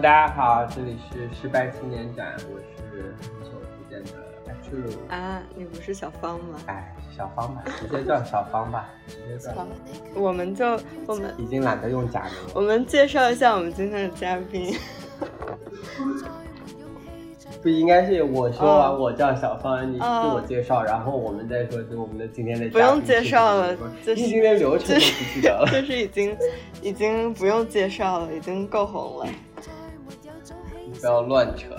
大家好，这里是失败青年展，我是很久不见的阿柱。啊，你不是小芳吗？哎，小芳吧，直接叫小芳吧，直接叫。我们就我们已经懒得用假名了。我们介绍一下我们今天的嘉宾。不应该是我说完我叫小芳，你自我介绍，然后我们再说就我们的今天的。不用介绍了，就是今天流程都不记得了。就是已经已经不用介绍了，已经够红了。不要乱扯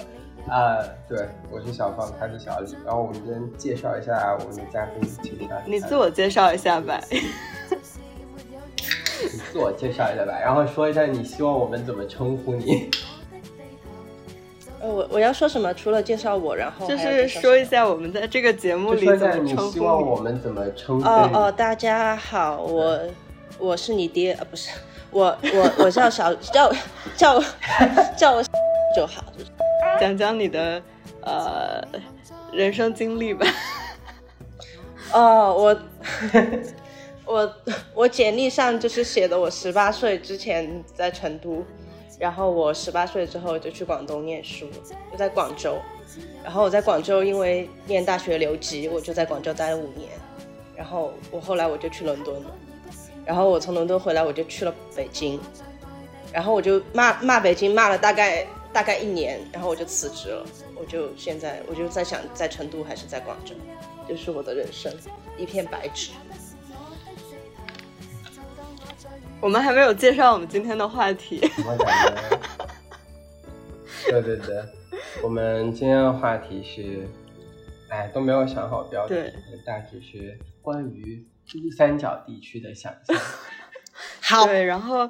啊！对，我是小芳，他是小李。然后我们先介绍一下我们的嘉宾，请他。你自我介绍一下吧。你自我介绍一下吧，然后说一下你希望我们怎么称呼你。呃，我我要说什么？除了介绍我，然后就是说一下我们在这个节目里怎么称呼你。希望我们怎么称呼？哦哦，大家好，我我是你爹啊，不是我我我叫小叫叫叫我 就好。讲讲你的呃人生经历吧。哦，我 我我简历上就是写的我十八岁之前在成都。然后我十八岁之后就去广东念书，就在广州。然后我在广州因为念大学留级，我就在广州待了五年。然后我后来我就去伦敦了。然后我从伦敦回来，我就去了北京。然后我就骂骂北京，骂了大概大概一年，然后我就辞职了。我就现在我就在想，在成都还是在广州，就是我的人生一片白纸。我们还没有介绍我们今天的话题。对对对，我们今天的话题是，哎，都没有想好标题，大致是关于珠三角地区的想象。好，对，然后，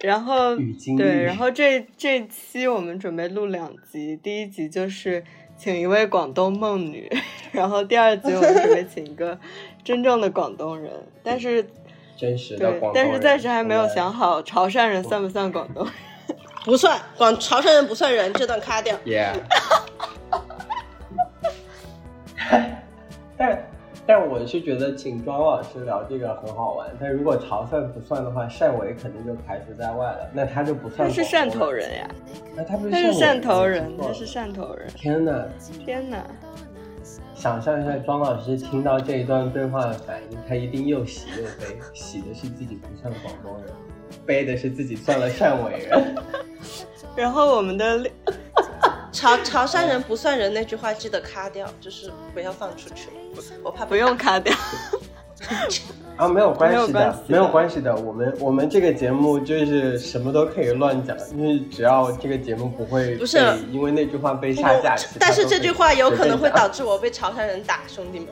然后，对，然后这这期我们准备录两集，第一集就是请一位广东梦女，然后第二集我们准备请一个 真正的广东人，但是。真实的广东但是暂时还没有想好潮汕人算不算广东人？不算，广潮汕人不算人，这段卡掉。Yeah。但但我是觉得请庄老师聊这个很好玩。但如果潮汕不算的话，汕尾肯定就排除在外了，那他就不算。他是汕头人呀。那他不是汕头人，他是汕头人。天哪！天哪！想象一下，庄老师听到这一段对话的反应，他一定又喜又悲。喜的是自己不算广东人，悲的是自己算了汕尾人。然后我们的潮潮汕人不算人那句话记得卡掉，就是不要放出去，我怕不用卡掉。啊，没有关系的，没有关系的。我们我们这个节目就是什么都可以乱讲，因为只要这个节目不会不是因为那句话被下架，但是这句话有可能会导致我被潮汕人打，兄弟们。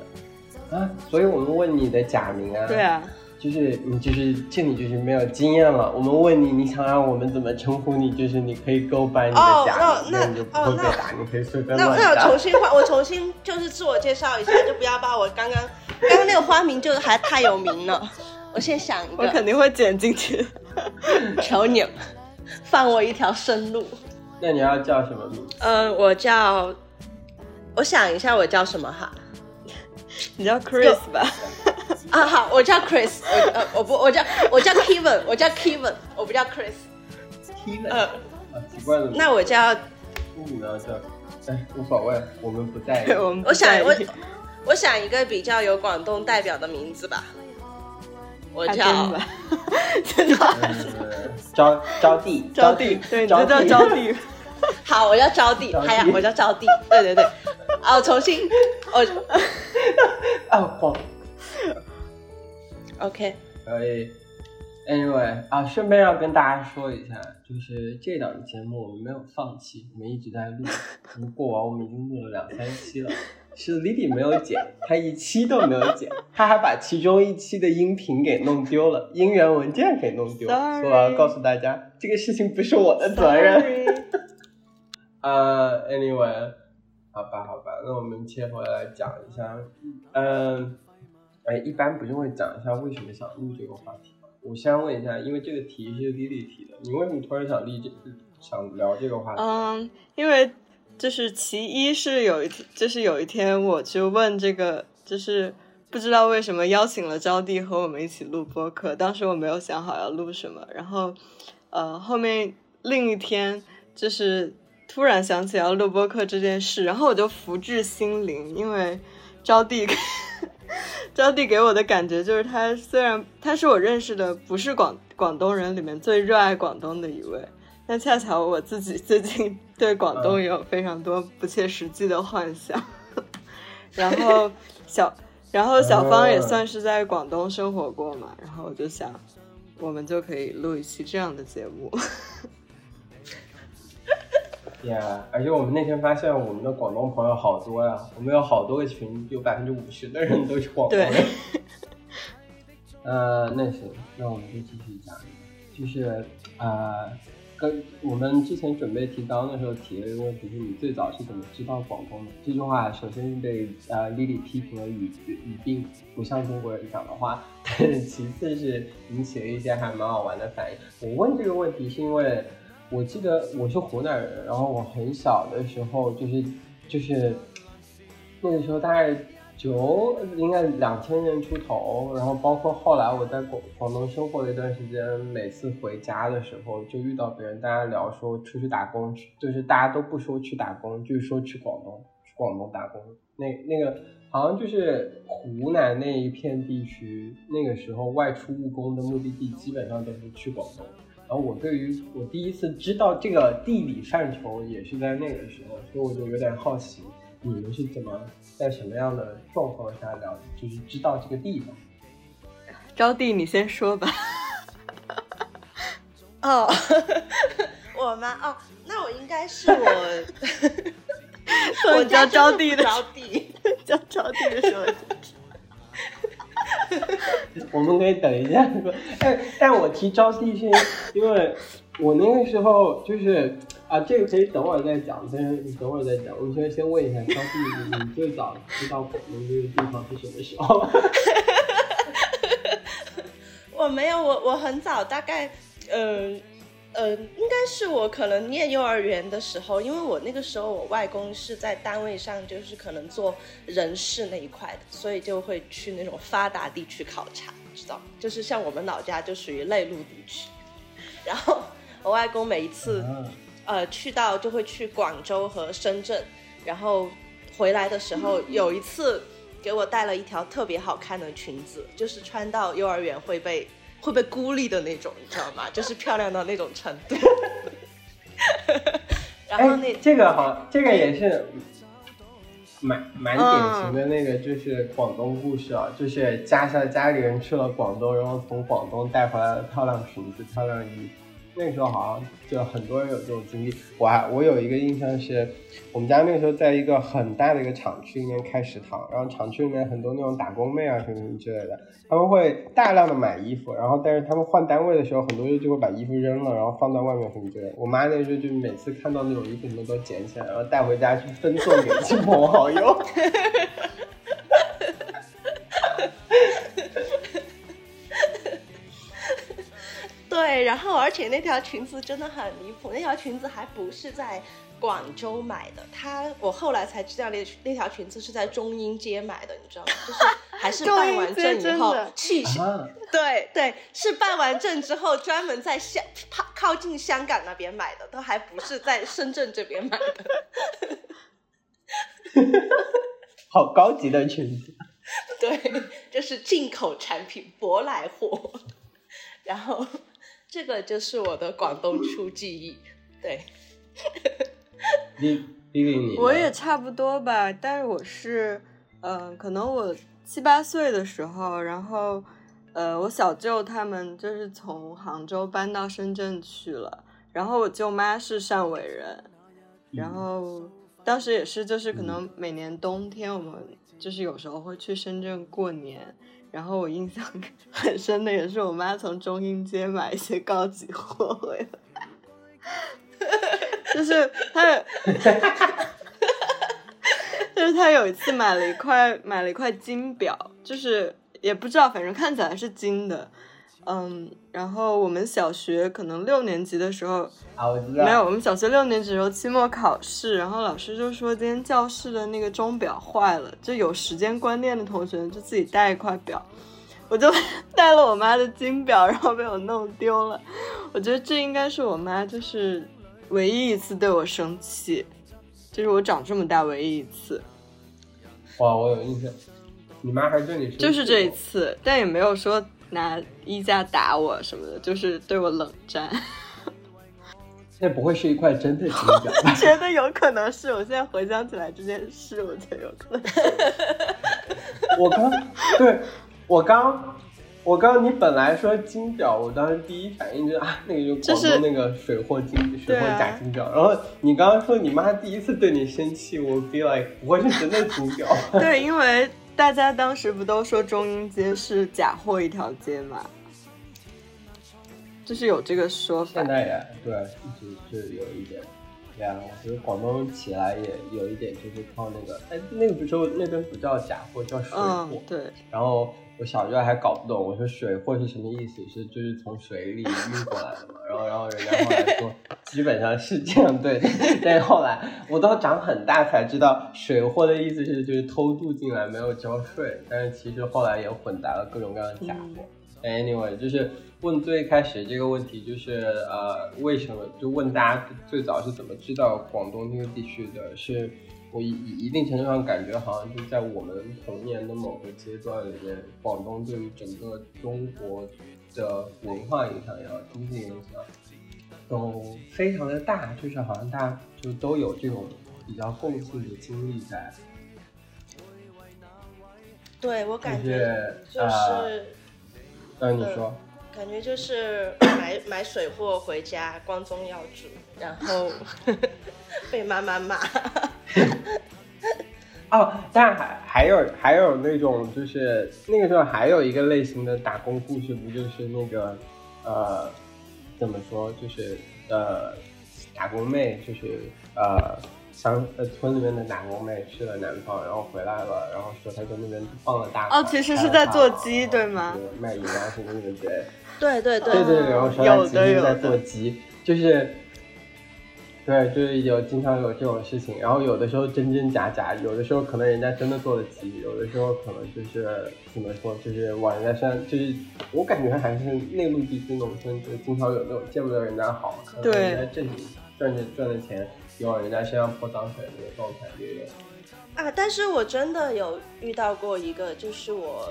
啊，所以我们问你的假名啊。对啊，就是你就是这里就是没有经验了。我们问你，你想让我们怎么称呼你？就是你可以勾白你的假名，那你就不会被打。你可以随便乱那那我重新换，我重新就是自我介绍一下，就不要把我刚刚。刚刚那个花名就是还太有名了，我先想一个，我肯定会剪进去。求你，放我一条生路。那你要叫什么名？嗯，我叫，我想一下，我叫什么哈？你叫 Chris 吧？啊好，我叫 Chris，我呃我不我叫我叫 Kevin，我叫 Kevin，我不叫 Chris。Kevin，啊奇怪了。那我叫，你们要叫，哎无所谓，我们不在 意。我想我。我想一个比较有广东代表的名字吧，我叫，真的招招娣，招娣，对，你就叫招娣。好，我叫招娣，哎呀，我叫招娣，对对对，哦，重新，我，哦，广，OK，可以，Anyway，啊，顺便要跟大家说一下，就是这档节目我们没有放弃，我们一直在录，过完我们已经录了两三期了。是 Lily 没有剪，她一期都没有剪，她还把其中一期的音频给弄丢了，音源文件给弄丢了。所以我要告诉大家，这个事情不是我的责任。呃，Anyway，好吧，好吧，那我们切回来讲一下。嗯，哎，一般不是会讲一下为什么想录这个话题吗？我先问一下，因为这个题是丽丽提的，你为什么突然想立这想聊这个话题？嗯，因为。就是其一是有一，就是有一天我就问这个，就是不知道为什么邀请了招娣和我们一起录播客，当时我没有想好要录什么，然后，呃，后面另一天就是突然想起要录播课这件事，然后我就福至心灵，因为招娣，招娣给我的感觉就是他虽然他是我认识的不是广广东人里面最热爱广东的一位，但恰巧我自己最近对广东也有非常多不切实际的幻想，然后小。然后小芳也算是在广东生活过嘛，然后我就想，我们就可以录一期这样的节目。呀，而且我们那天发现我们的广东朋友好多呀，我们有好多个群，有百分之五十的人都是广东人。呃，那行，那我们就继续讲，就是呃。跟我们之前准备提纲的时候提了一个问题，是你最早是怎么知道广东的？这句话首先是被呃 Lily 批评了语语病不像中国人讲的话，但 是其次是引起了一些还蛮好玩的反应。我问这个问题是因为我记得我是湖南人，然后我很小的时候就是就是那个时候大概。九应该两千年出头，然后包括后来我在广广东生活了一段时间，每次回家的时候就遇到别人，大家聊说出去打工，就是大家都不说去打工，就是说去广东，去广东打工。那那个好像就是湖南那一片地区，那个时候外出务工的目的地基本上都是去广东。然后我对于我第一次知道这个地理范畴也是在那个时候，所以我就有点好奇。你们是怎么在什么样的状况下了，就是知道这个地方？招娣，你先说吧。哦，我吗？哦，那我应该是我，我叫招娣的招娣，叫招娣的时候。我们可以等一下说，但但我提招弟是因为我那个时候就是。啊，这个可以等会儿再讲，但是你等会儿再讲。我们先先问一下，招弟，你最早知道广东这个地方是什么时候？我没有，我我很早，大概，呃呃，应该是我可能念幼儿园的时候，因为我那个时候我外公是在单位上，就是可能做人事那一块的，所以就会去那种发达地区考察，知道就是像我们老家就属于内陆地区，然后我外公每一次。呃，去到就会去广州和深圳，然后回来的时候有一次给我带了一条特别好看的裙子，就是穿到幼儿园会被会被孤立的那种，你知道吗？就是漂亮到那种程度。然后那这个好，这个也是蛮蛮典型的那个，就是广东故事啊，就是家乡家里人去了广东，然后从广东带回来了漂亮裙子、漂亮衣服。那时候好像就很多人有这种经历，我还我有一个印象是，我们家那个时候在一个很大的一个厂区里面开食堂，然后厂区里面很多那种打工妹啊什么什么之类的，他们会大量的买衣服，然后但是他们换单位的时候，很多人就会把衣服扔了，然后放在外面什么之类的。我妈那时候就每次看到那种衣服，什么都捡起来，然后带回家去分送给亲朋好友。对，然后而且那条裙子真的很离谱，那条裙子还不是在广州买的，它我后来才知道那那条裙子是在中英街买的，你知道吗？就是还是办完证以后 去，对对，是办完证之后专门在香靠靠近香港那边买的，都还不是在深圳这边买的，好高级的裙子，对，就是进口产品舶来货，然后。这个就是我的广东初记忆，对。你你你，我也差不多吧，但是我是，嗯，可能我七八岁的时候，然后，呃，我小舅他们就是从杭州搬到深圳去了，然后我舅妈是汕尾人，然后当时也是，就是可能每年冬天我们就是有时候会去深圳过年。然后我印象很深的也是我妈从中英街买一些高级货回来，就是她，就是她有一次买了一块买了一块金表，就是也不知道，反正看起来是金的，嗯，然后我们小学可能六年级的时候啊，我知道没有，我们小学六年级时候期末考试，然后老师就说今天教室的那个钟表坏了，就有时间观念的同学就自己带一块表。我就 带了我妈的金表，然后被我弄丢了。我觉得这应该是我妈就是唯一一次对我生气，就是我长这么大唯一一次。哇，我有印象，你妈还对你生气就是这一次，但也没有说拿衣架打我什么的，就是对我冷战。那不会是一块真的金 表吧？觉得有可能是，我现在回想起来这件事，我觉得有可能 是。我刚对我刚我刚你本来说金表，我当时第一反应就是啊，那个就就是广东那个水货金水货假金表。然后你刚刚说你妈第一次对你生气，我 feel like 不会是真的金表。对，因为大家当时不都说中英街是假货一条街吗，就是有这个说法现。在也对，一直是有一点。对啊，我觉得广东起来也有一点，就是靠那个，哎，那个不就那边不叫假货，叫水货。嗯，对，然后我小时候还搞不懂，我说水货是什么意思？是就是从水里运过来的嘛。然后然后人家后来说，基本上是这样对。但是后来我到长很大才知道，水货的意思是就是偷渡进来没有交税。但是其实后来也混杂了各种各样的假货。Anyway，就是问最开始这个问题，就是呃，为什么就问大家最早是怎么知道广东那个地区的？是我以以一定程度上感觉，好像就在我们童年的某个阶段里面，广东对于整个中国的文化影响也好，经济影响都非常的大，就是好像大家就都有这种比较共性的经历在，对我感就是觉就呃是嗯，你说。感觉就是买买水货回家，光宗耀祖，然后 被妈妈骂。哦，但还还有还有那种，就是那个时候还有一个类型的打工故事，不就是那个呃，怎么说，就是呃，打工妹，就是呃乡呃村里面的打工妹去了南方，然后回来了，然后说她在那边放了大哦其实是在做鸡对吗卖饮料什么的，对。对对对对对，然后说他有其实在做鸡，就是，对，就是有经常有这种事情，然后有的时候真真假假，有的时候可能人家真的做了鸡，有的时候可能就是怎么说，就是往人家身上，就是我感觉还是内陆地区农村，就经常有那种见不得人家好，可能对人家挣赚的赚的钱也往人家身上泼脏水那个状态也有。啊，但是我真的有遇到过一个，就是我，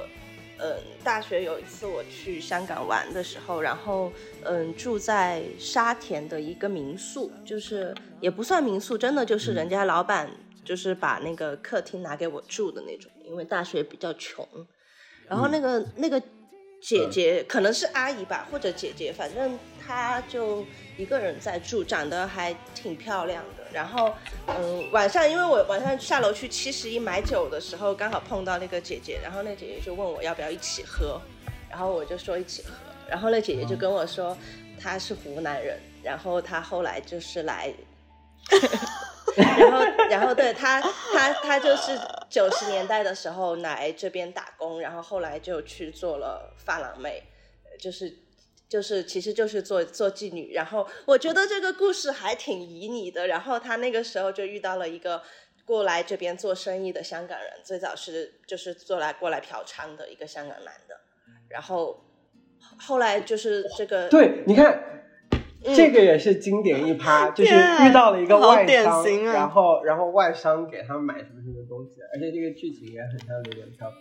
嗯，大学有一次我去香港玩的时候，然后嗯住在沙田的一个民宿，就是也不算民宿，真的就是人家老板就是把那个客厅拿给我住的那种，因为大学比较穷，然后那个、那个姐姐可能是阿姨吧，或者姐姐，反正她就一个人在住，长得还挺漂亮的。然后，嗯，晚上因为我晚上下楼去七十一买酒的时候，刚好碰到那个姐姐，然后那姐姐就问我要不要一起喝，然后我就说一起喝，然后那姐姐就跟我说她是湖南人，然后她后来就是来。然后，然后对她，她她就是九十年代的时候来这边打工，然后后来就去做了发廊妹，呃就是就是其实就是做做妓女。然后我觉得这个故事还挺旖旎的。然后他那个时候就遇到了一个过来这边做生意的香港人，最早是就是做来过来嫖娼的一个香港男的，然后后来就是这个对，你看。嗯这个也是经典一趴，就是遇到了一个好外商，啊然后然后外商给他们买什么什么东西，而且这个剧情也很像《流流飘飘》。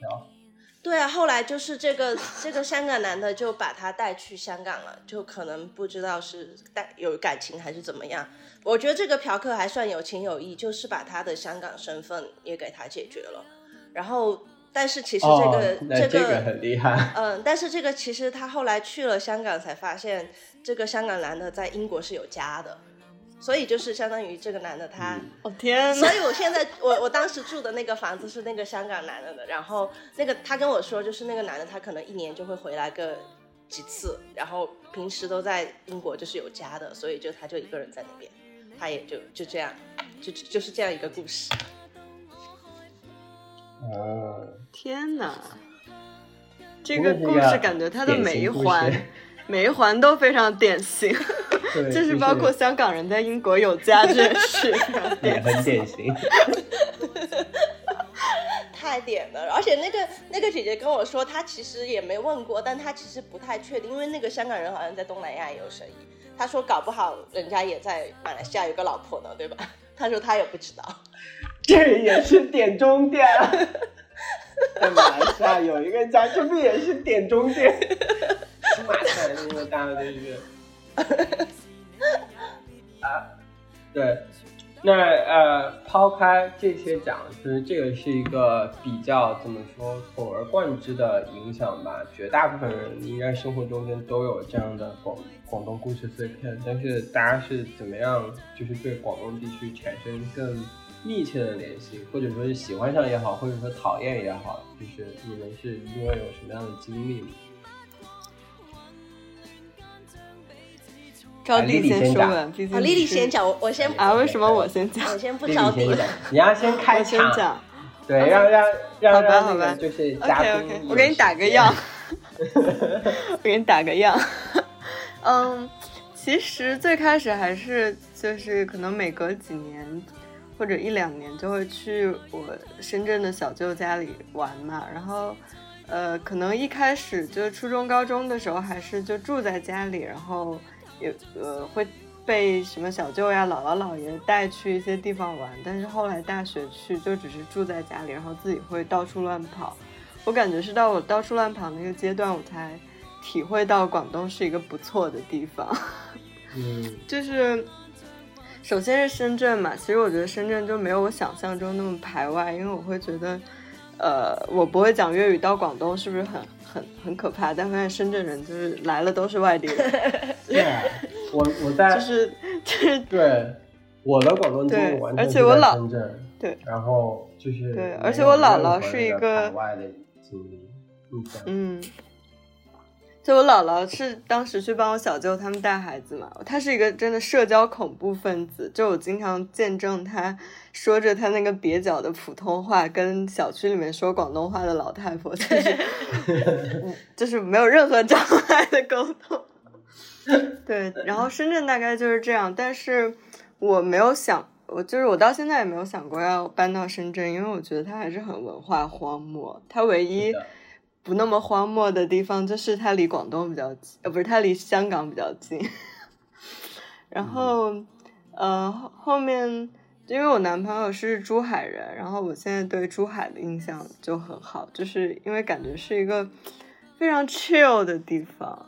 对啊，后来就是这个这个香港男的就把他带去香港了，就可能不知道是带有感情还是怎么样。我觉得这个嫖客还算有情有义，就是把他的香港身份也给他解决了。然后，但是其实这个、这这个很厉害。嗯，但是这个其实他后来去了香港才发现，这个香港男的在英国是有家的，所以就是相当于这个男的他。哦天所！以我现在我我当时住的那个房子是那个香港男的的，然后那个他跟我说，就是那个男的他可能一年就会回来个几次，然后平时都在英国就是有家的，所以就他就一个人在那边，他也就就这样，就就是这样一个故事。哦，天哪！这个故事感觉他的每一环，每一环都非常典型，就是包括香港人在英国有家这件事，也很典型。太点了，而且那个那个姐姐跟我说，她其实也没问过，但她其实不太确定，因为那个香港人好像在东南亚也有生意，她说搞不好人家也在马来西亚有个老婆呢，对吧？她说她也不知道，这也是点中点。在马来西亚有一个家，这不也是点中点？马来西亚那么大的一个 啊，对。那呃，抛开这些讲，就是这个是一个比较怎么说，统而贯之的影响吧。绝大部分人应该生活中间都有这样的广广东故事碎片，但是大家是怎么样，就是对广东地区产生更密切的联系，或者说是喜欢上也好，或者说讨厌也好，就是你们是因为有什么样的经历？招弟先说吧，啊，丽丽先讲，我我先啊，为什么我先讲？我先不着急，你要先开场，对，让让让让那个就是嘉宾，我给你打个样，我给你打个样，嗯，其实最开始还是就是可能每隔几年或者一两年就会去我深圳的小舅家里玩嘛，然后呃，可能一开始就初中高中的时候还是就住在家里，然后。也呃会被什么小舅呀、姥姥姥爷带去一些地方玩，但是后来大学去就只是住在家里，然后自己会到处乱跑。我感觉是到我到处乱跑那个阶段，我才体会到广东是一个不错的地方。嗯，就是首先是深圳嘛，其实我觉得深圳就没有我想象中那么排外，因为我会觉得，呃，我不会讲粤语到广东是不是很？很很可怕，但发现深圳人就是来了都是外地人。对，我我在就是就是 对我的广东经历完全是在深圳。对，然后就是对，而且我姥姥是一个外的经历。嗯，就我姥姥是当时去帮我小舅他们带孩子嘛，她是一个真的社交恐怖分子，就我经常见证她。说着她那个蹩脚的普通话，跟小区里面说广东话的老太婆，就是 就是没有任何障碍的沟通。对，然后深圳大概就是这样，但是我没有想，我就是我到现在也没有想过要搬到深圳，因为我觉得它还是很文化荒漠。它唯一不那么荒漠的地方就是它离广东比较近，呃，不是它离香港比较近。然后，呃，后面。因为我男朋友是珠海人，然后我现在对珠海的印象就很好，就是因为感觉是一个非常 chill 的地方，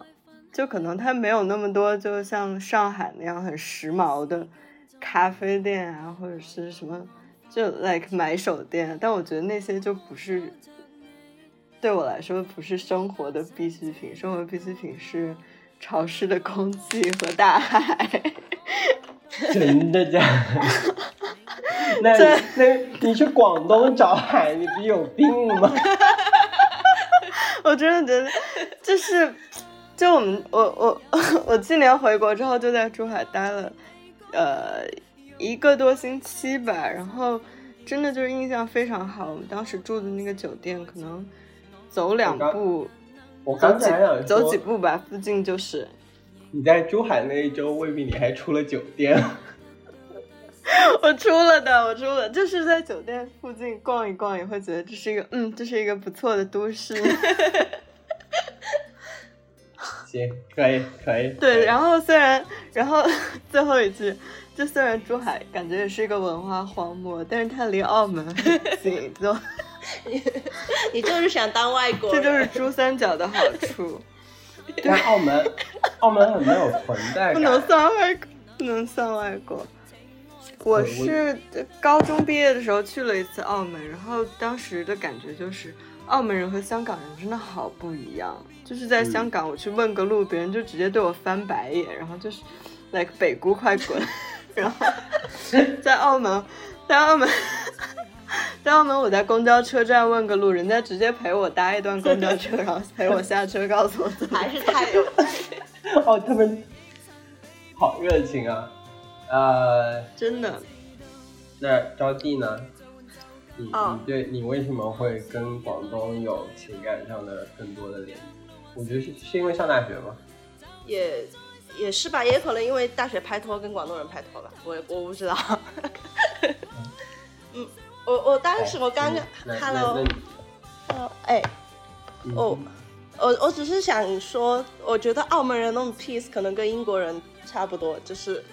就可能它没有那么多，就像上海那样很时髦的咖啡店啊，或者是什么就 like 买手店，但我觉得那些就不是对我来说不是生活的必需品，生活必需品是潮湿的空气和大海。真的假 的？那那你去广东找海，你不有病吗？我真的觉得，就是，就我们我我 我去年回国之后就在珠海待了，呃一个多星期吧，然后真的就是印象非常好。我们当时住的那个酒店，可能走两步，我刚才想走几步吧，附近就是。你在珠海那一周，未必你还出了酒店。我出了的，我出了，就是在酒店附近逛一逛，也会觉得这是一个，嗯，这是一个不错的都市。行，可以，可以。对，然后虽然，然后最后一句，就虽然珠海感觉也是一个文化荒漠，但是它离澳门很近，就 你就是想当外国人，这就是珠三角的好处。但澳门，澳门很没有存在感，不能算外国，不能算外国。我是高中毕业的时候去了一次澳门，然后当时的感觉就是，澳门人和香港人真的好不一样。就是在香港，我去问个路，别人就直接对我翻白眼，然后就是，like 北姑快滚。然后在澳门，在澳门，在澳门，我在公交车站问个路，人家直接陪我搭一段公交车，然后陪我下车，告诉我怎么。还是太有趣。哦，他们好热情啊。呃，真的。那招娣呢？你你对你为什么会跟广东有情感上的更多的联系？我觉得是是因为上大学吗？也也是吧，也可能因为大学拍拖跟广东人拍拖吧，我我不知道。嗯，我我当时我刚刚，Hello，哦，哎，哦，我我只是想说，我觉得澳门人那种 peace 可能跟英国人。差不多就是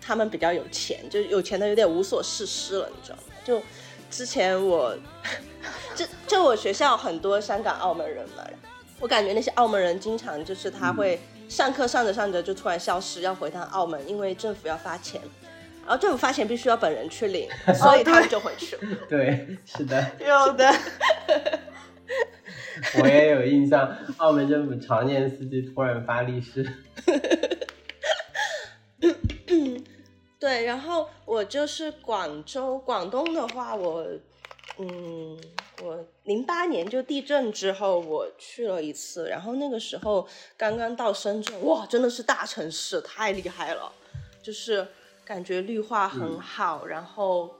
他们比较有钱，就是有钱的有点无所事事了，你知道吗？就之前我，就就我学校很多香港、澳门人嘛，我感觉那些澳门人经常就是他会上课上着上着就突然消失，要回趟澳门，因为政府要发钱，然后政府发钱必须要本人去领，所以他们就回去了。对，是的，有的。我也有印象，澳门政府常年司机突然发利是。对，然后我就是广州、广东的话，我，嗯，我零八年就地震之后我去了一次，然后那个时候刚刚到深圳，哇，真的是大城市，太厉害了，就是感觉绿化很好，然后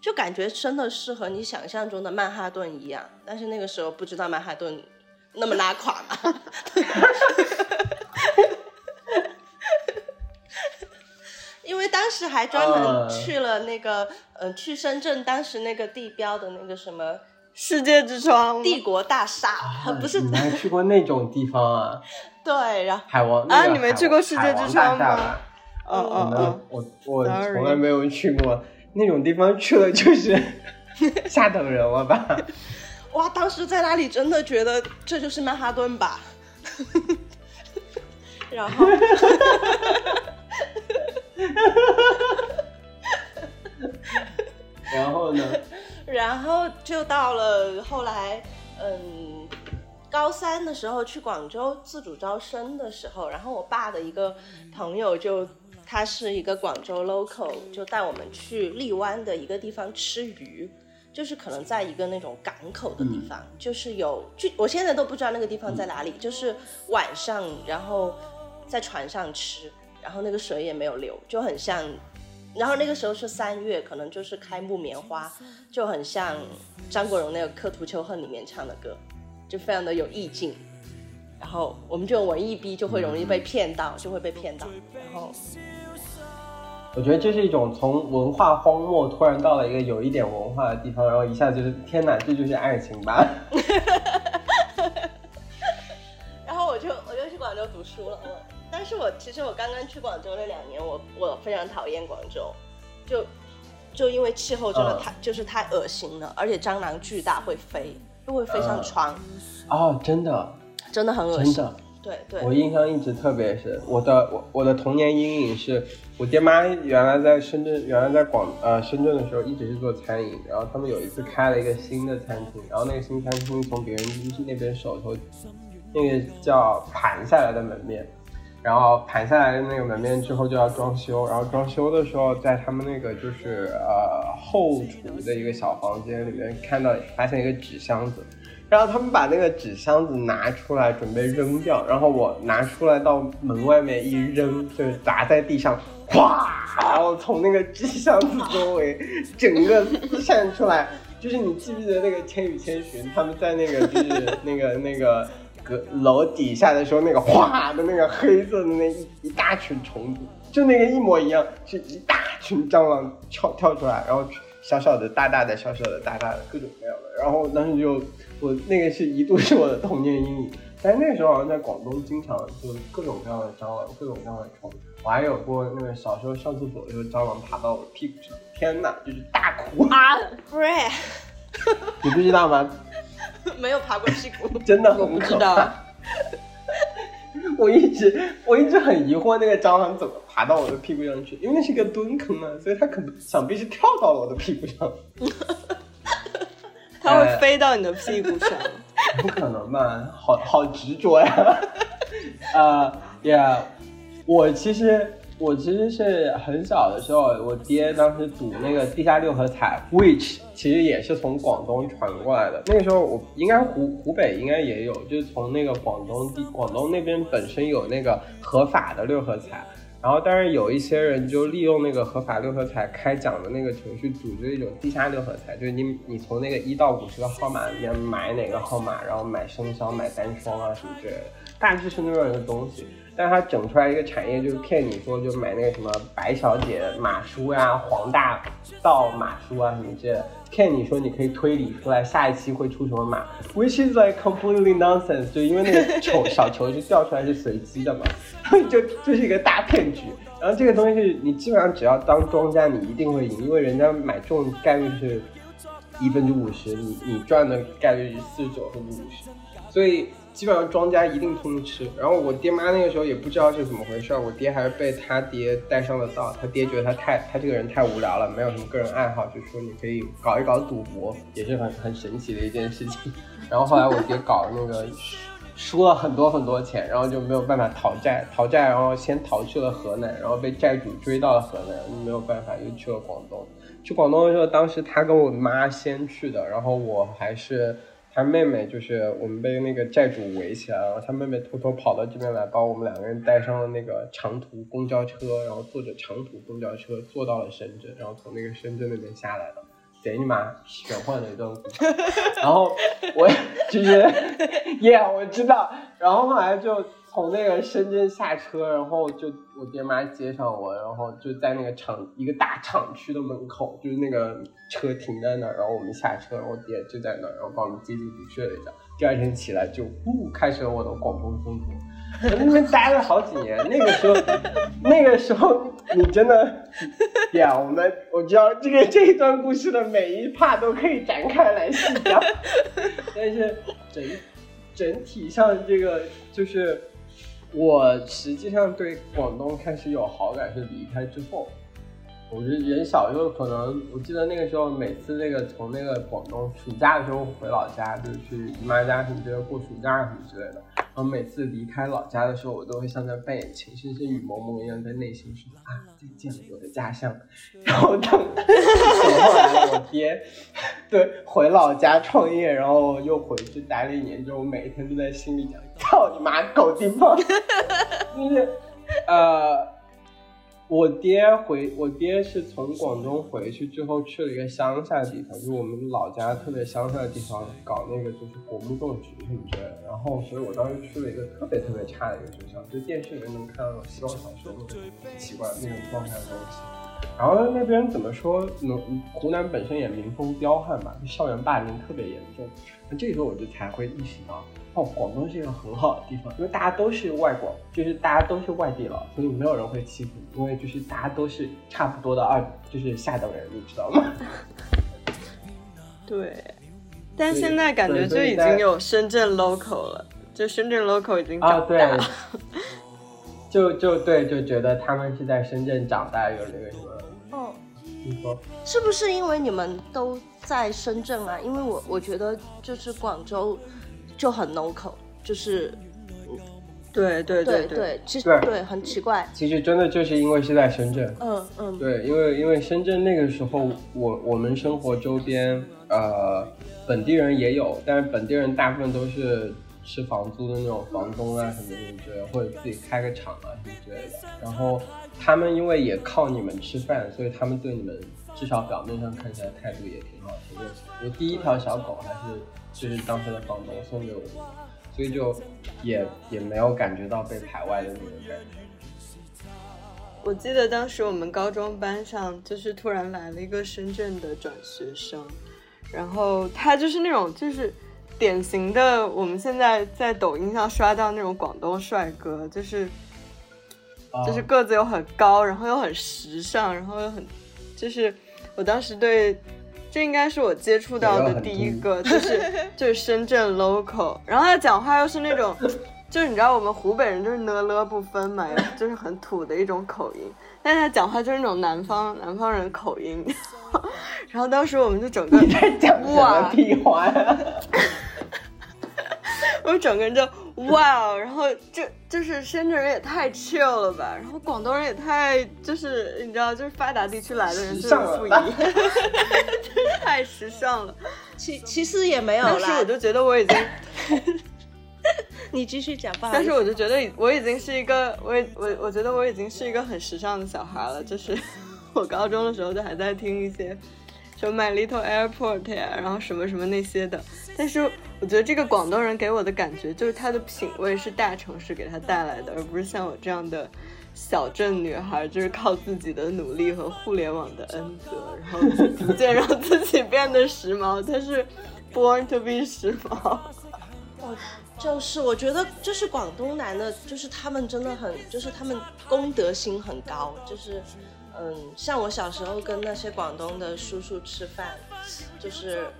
就感觉真的是和你想象中的曼哈顿一样，但是那个时候不知道曼哈顿那么拉垮嘛。因为当时还专门去了那个，呃，去深圳当时那个地标的那个什么世界之窗、帝国大厦，不是？你还去过那种地方啊？对，然后海王啊，你没去过世界之窗吗？哦哦哦，我我从来没有去过那种地方，去了就是 吓等人了吧？哇，当时在那里真的觉得这就是曼哈顿吧？然后。然后呢？然后就到了后来，嗯，高三的时候去广州自主招生的时候，然后我爸的一个朋友就他是一个广州 local，就带我们去荔湾的一个地方吃鱼，就是可能在一个那种港口的地方，就是有就我现在都不知道那个地方在哪里，就是晚上然后在船上吃。然后那个水也没有流，就很像。然后那个时候是三月，可能就是开幕棉花，就很像张国荣那个《刻图秋恨》里面唱的歌，就非常的有意境。然后我们这种文艺逼就会容易被骗到，就会被骗到。然后我觉得这是一种从文化荒漠突然到了一个有一点文化的地方，然后一下就是天哪，这就是爱情吧。然后我就我就去广州读书了。但是我其实我刚刚去广州那两年，我我非常讨厌广州，就就因为气候真的太就是太恶心了，而且蟑螂巨大会飞，又会飞上窗。哦，真的，真的很恶心。真的，对对。我印象一直特别深，我的我我的童年阴影是我爹妈原来在深圳，原来在广呃深圳的时候一直是做餐饮，然后他们有一次开了一个新的餐厅，然后那个新餐厅从别人那边手头那个叫盘下来的门面。然后盘下来的那个门面之后就要装修，然后装修的时候在他们那个就是呃后厨的一个小房间里面看到发现一个纸箱子，然后他们把那个纸箱子拿出来准备扔掉，然后我拿出来到门外面一扔，就砸在地上，哗，然后从那个纸箱子周围整个四散出来，就是你记不记得那个《千与千寻》他们在那个就是那个那个阁。楼底下的时候，那个哗的那个黑色的那一一大群虫子，就那个一模一样，是一大群蟑螂跳跳出来，然后小小的、大大的、小小的、大大的，各种各样的。然后当时就我那个是一度是我的童年阴影，但是那个时候好像在广东经常就各种各样的蟑螂，各种各样的虫。我还有过那个小时候上厕所的时候，蟑螂爬到我屁股上，天哪，就是大哭啊 r e 你不知道吗？没有爬过屁股，真的我不知道。我一直我一直很疑惑那个蟑螂怎么爬到我的屁股上去，因为那是个蹲坑嘛，所以它可能想必是跳到了我的屁股上。它会飞到你的屁股上？不可能吧？好好执着呀！啊呀，我其实。我其实是很小的时候，我爹当时赌那个地下六合彩，which 其实也是从广东传过来的。那个时候我应该湖湖北应该也有，就是从那个广东地广东那边本身有那个合法的六合彩，然后但是有一些人就利用那个合法六合彩开奖的那个程序，组织一种地下六合彩，就是你你从那个一到五十个号码里面买哪个号码，然后买生肖、买单双啊什么之类的，大致是那样一个东西。但是他整出来一个产业，就是骗你说就买那个什么白小姐马叔呀、黄大道马叔啊什么之类的，骗你说你可以推理出来下一期会出什么码，which is like completely nonsense，就因为那个球小球就掉出来是随机的嘛，就就是一个大骗局。然后这个东西是你基本上只要当庄家，你一定会赢，因为人家买中概率是一分之五十，你你赚的概率是四十九分之五十，所以。基本上庄家一定通吃，然后我爹妈那个时候也不知道是怎么回事，我爹还是被他爹带上了道。他爹觉得他太他这个人太无聊了，没有什么个人爱好，就说你可以搞一搞赌博，也是很很神奇的一件事情。然后后来我爹搞那个输了很多很多钱，然后就没有办法逃债，逃债然后先逃去了河南，然后被债主追到了河南，没有办法又去了广东。去广东的时候，当时他跟我妈先去的，然后我还是。他妹妹就是我们被那个债主围起来，然后他妹妹偷偷跑到这边来，把我们两个人带上了那个长途公交车，然后坐着长途公交车坐到了深圳，然后从那个深圳那边下来了，贼你妈玄幻的一段故事。然后我 就是 耶，我知道，然后后来就。从那个深圳下车，然后就我爹妈接上我，然后就在那个厂一个大厂区的门口，就是那个车停在那儿，然后我们下车，然后我爹就在那儿，然后把我们接进去睡了一觉。第二天起来就呜开始了我的广东生活，在那边待了好几年。那个时候，那个时候你真的呀，我们我知道这个这一段故事的每一 part 都可以展开来细讲，但是整整体上这个就是。我实际上对广东开始有好感是离开之后，我觉得人小就可能，我记得那个时候每次那个从那个广东暑假的时候回老家，就是去姨妈家什么之类过暑假什么之类的。然后每次离开老家的时候，我都会像在扮演情深深雨蒙蒙一样，在内心说啊，再见了我的家乡。然后等 等后来我爹对回老家创业，然后又回去待了一年之后，我每一天都在心里讲，操你妈狗地方，就是呃。我爹回，我爹是从广东回去之后去了一个乡下的地方，就我们老家特别乡下的地方，搞那个就是果木种植什么之类的。然后，所以我当时去了一个特别特别差的一个学校，就电视里面能看到希望小学那种奇怪那种状态的东西。然后那边怎么说？能湖南本身也民风彪悍嘛，就校园霸凌特别严重。那这个时候我就才会意识到。哦，广东是一个很好的地方，因为大家都是外广，就是大家都是外地佬，所以没有人会欺负你，因为就是大家都是差不多的二，就是下等人，你知道吗？对，但现在感觉就已经有深圳 local 了，就深圳 local 已经长大，就就对，就觉得他们是在深圳长大，有那个什么，哦，你说是不是因为你们都在深圳啊？因为我我觉得就是广州。就很 local，就是，对对对对，其实对很奇怪。其实真的就是因为是在深圳，嗯嗯，对，因为因为深圳那个时候，我我们生活周边，呃，本地人也有，但是本地人大部分都是吃房租的那种房东啊什么什么之类，或者自己开个厂啊什么之类的。然后他们因为也靠你们吃饭，所以他们对你们至少表面上看起来态度也挺好，挺热情。我第一条小狗还是。就是当时的房东送给我的，所以就也也没有感觉到被排外的那种感觉。我记得当时我们高中班上就是突然来了一个深圳的转学生，然后他就是那种就是典型的我们现在在抖音上刷到那种广东帅哥，就是就是个子又很高，然后又很时尚，然后又很就是我当时对。这应该是我接触到的第一个，就是 就是深圳 local，然后他讲话又是那种，就是你知道我们湖北人就是呢了不分嘛，就是很土的一种口音，但是他讲话就是那种南方南方人口音，然后当时我们就整个你在讲什么屁话呀？我整个人就哇，然后就就是深圳人也太 chill 了吧，然后广东人也太就是你知道，就是发达地区来的人就是不一样，太时尚了。其其实也没有啦，当时我就觉得我已经，你继续讲吧。但是我就觉得我已经是一个，我我我觉得我已经是一个很时尚的小孩了，就是 我高中的时候就还在听一些。什么 My Little Airport 呀，然后什么什么那些的。但是我觉得这个广东人给我的感觉就是他的品味是大城市给他带来的，而不是像我这样的小镇女孩，就是靠自己的努力和互联网的恩泽，然后逐渐让自己变得时髦。他是 born to be 时髦。我就是我觉得就是广东男的，就是他们真的很，就是他们公德心很高，就是嗯，像我小时候跟那些广东的叔叔吃饭，就是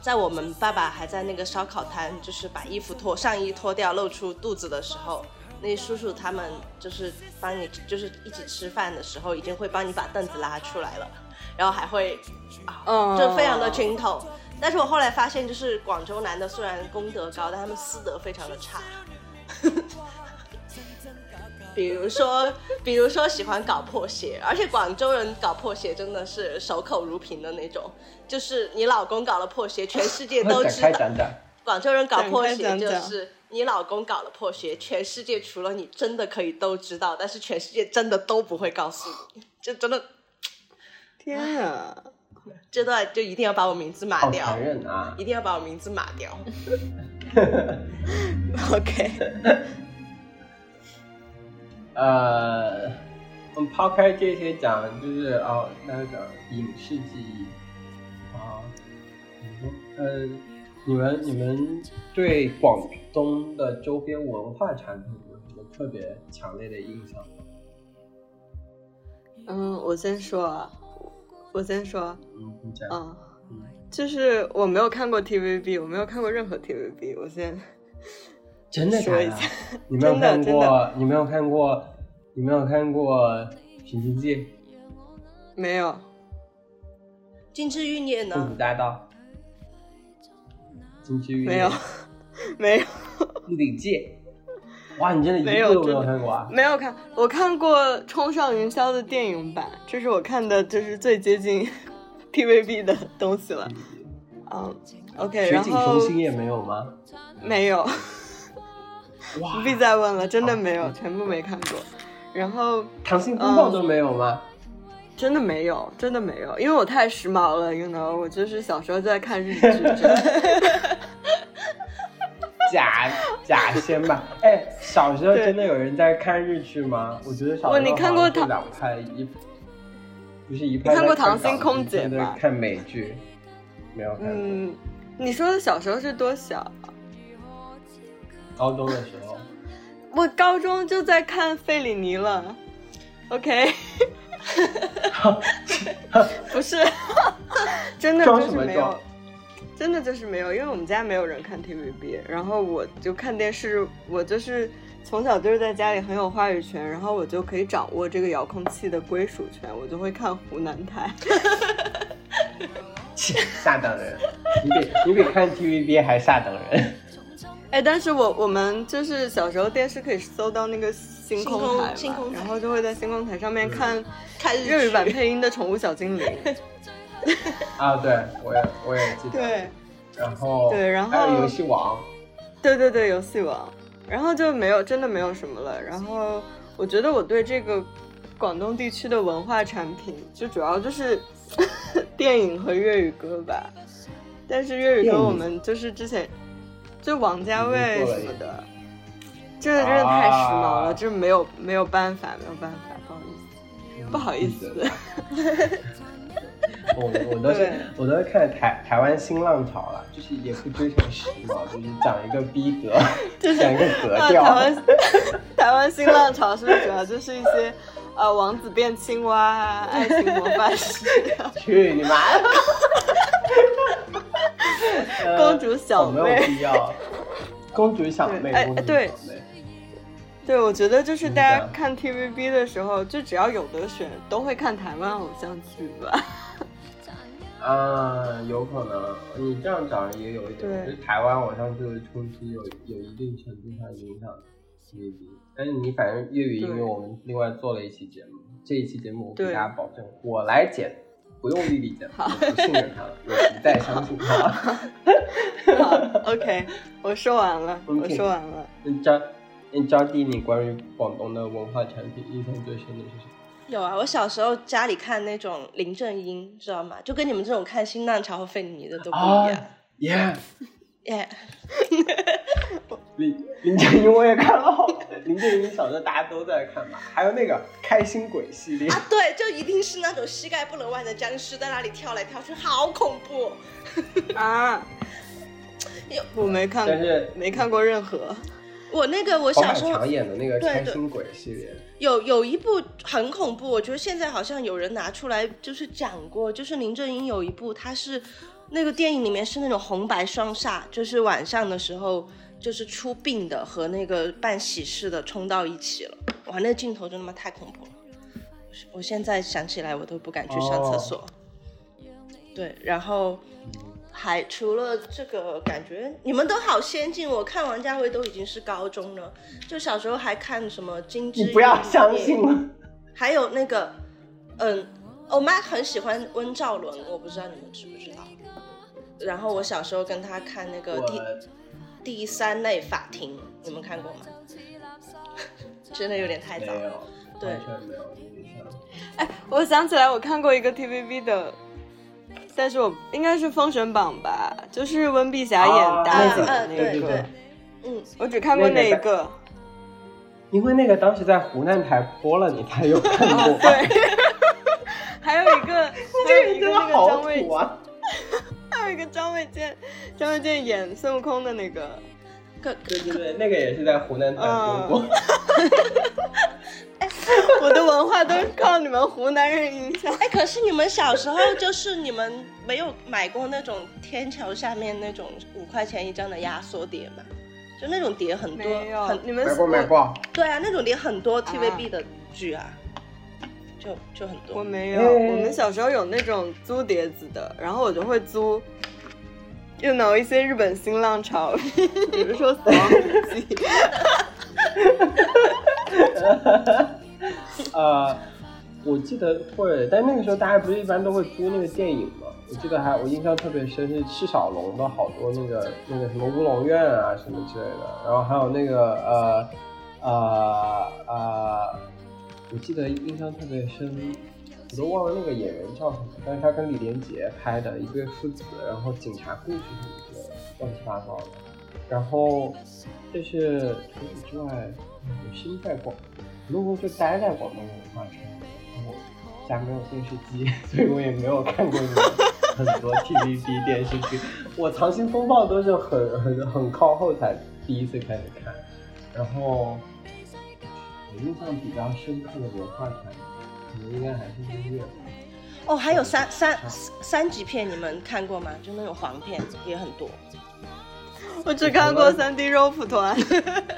在我们爸爸还在那个烧烤摊，就是把衣服脱上衣脱掉露出肚子的时候，那叔叔他们就是帮你，就是一起吃饭的时候，已经会帮你把凳子拉出来了，然后还会啊，就非常的均头。但是我后来发现，就是广州男的虽然功德高，但他们私德非常的差。比如说，比如说喜欢搞破鞋，而且广州人搞破鞋真的是守口如瓶的那种。就是你老公搞了破鞋，全世界都知道。广州人搞破鞋就是你老公搞了破鞋，全世界除了你真的可以都知道，但是全世界真的都不会告诉你，就真的。天啊！这段就一定要把我名字码掉，好残忍啊！一定要把我名字码掉。OK。呃，我们抛开这些讲，就是哦，那个影视记忆啊，呃，你们你们对广东的周边文化产品有什么特别强烈的印象吗？嗯，我先说啊。我先说，嗯，你讲，嗯，就是我没有看过 TVB，我没有看过任何 TVB，我先真的说一下，你没有看过，你没有看过，你没有看过《寻秦记》？没有，《金枝欲孽》呢？《孤大道》？《金枝欲孽》没有，没有，《鹿鼎记》。哇，你真的一个都没有看过啊？没有看，我看过《冲上云霄》的电影版，这是我看的，就是最接近 TVB 的东西了。嗯，OK，然后。雪景雄心也没有吗？没有。哇！不必再问了，真的没有，全部没看过。然后。溏心风暴都没有吗？真的没有，真的没有，因为我太时髦了，you know，我就是小时候在看日剧。假假仙吧，哎，小时候真的有人在看日剧吗？我觉得小时候你看过两派一，不是一派。看过《唐心空姐》吗？看美剧，没有看过。嗯，你说的小时候是多小？高中的时候。我高中就在看费里尼了。OK。不是，真的就是没有。真的就是没有，因为我们家没有人看 TVB，然后我就看电视，我就是从小就是在家里很有话语权，然后我就可以掌握这个遥控器的归属权，我就会看湖南台。下等人，你比你比看 TVB 还下等人。哎，但是我我们就是小时候电视可以搜到那个星空台，星空然后就会在星空台上面看看日语版配音的《宠物小精灵》。啊，对，我也我也记得。对，然后对，然后还有游戏王。对对对，游戏王，然后就没有，真的没有什么了。然后我觉得我对这个广东地区的文化产品，就主要就是 电影和粤语歌吧。但是粤语歌我们就是之前就王家卫什么的，这个真的太时髦了，就是没有没有办法，没有办法，不好意思，不好意思。我我都是我都是看台台湾新浪潮了，就是也不追求时髦，就是讲一个逼格，讲一个格调。台湾 台湾新浪潮是不是主要就是一些呃王子变青蛙、爱情魔法师？去你妈！公主小妹，没有必要。公主小妹，哎对，对，我觉得就是大家看 TVB 的时候，就只要有得选，都会看台湾偶像剧吧。啊，有可能，你这样讲也有一点，就台湾偶像剧的冲击有有一定程度上影响 TVB。但是你反正粤语音乐，我们另外做了一期节目，这一期节目我给大家保证，我来剪，不用丽丽剪，我不信任她，我不再相信她。好，OK，我说完了，我说完了。张，张弟，你关于广东的文化产品印象最深的是什么？有啊，我小时候家里看那种林正英，知道吗？就跟你们这种看新浪潮和费尼的都不一样。耶，耶，林林正英我也看了好，林正英小时候大家都在看嘛，还有那个开心鬼系列，啊，对，就一定是那种膝盖不能弯的僵尸在那里跳来跳去，好恐怖。啊有，我没看过但，是没看过任何。我那个我小时候强演的那个开心鬼系列，有有一部很恐怖，我觉得现在好像有人拿出来就是讲过，就是林正英有一部，他是那个电影里面是那种红白双煞，就是晚上的时候就是出殡的和那个办喜事的冲到一起了，哇，那镜头真他妈太恐怖了，我现在想起来我都不敢去上厕所。对，然后还除了这个，感觉你们都好先进。我看王家卫都已经是高中了，就小时候还看什么《金枝你不要相信了。还有那个，嗯，我妈很喜欢温兆伦，我不知道你们知不知道。然后我小时候跟她看那个第我第三类法庭，你们看过吗？真的有点太早。没有，对。哎，我想起来，我看过一个 TVB 的，但是我应该是《封神榜》吧，就是温碧霞演啊大姐嗯的那个，对对嗯，我只看过那一个。因为那个当时在湖南台播了，你才有看过。对，还有一个，还这个人有一个那个真的好张卫土啊！还有一个张卫健，张卫健演孙悟空的那个，可对对对，那个也是在湖南台播过。哎我的文化都是靠你们湖南人影响。哎，可是你们小时候就是你们没有买过那种天桥下面那种五块钱一张的压缩碟吗？就那种碟很多没有很，你们买过买过，对啊，那种碟很多 TVB 的剧啊，就就很多。我没有，哎我们小时候有那种租碟子的，然后我就会租。又弄一些日本新浪潮，比如说《死亡笔记》，呃，我记得会，但那个时候大家不是一般都会租那个电影吗？我记得还我印象特别深是释小龙的好多那个那个什么乌龙院啊什么之类的，然后还有那个呃呃呃，我记得印象特别深，我都忘了那个演员叫什么，但是他跟李连杰拍的一对父子，然后警察故事什么的，乱七八糟的。然后，但是除此之外，我心在广东，很多时候就待在广东文化圈。然后家没有电视机，所以我也没有看过很多 TVB 电视剧。我《藏心风暴》都是很很很靠后才第一次开始看。然后，我印象比较深刻的文化圈，可能应该还是音乐。哦，还有三三三级片，你们看过吗？就那种黄片也很多。我只看过三 D 肉蒲团。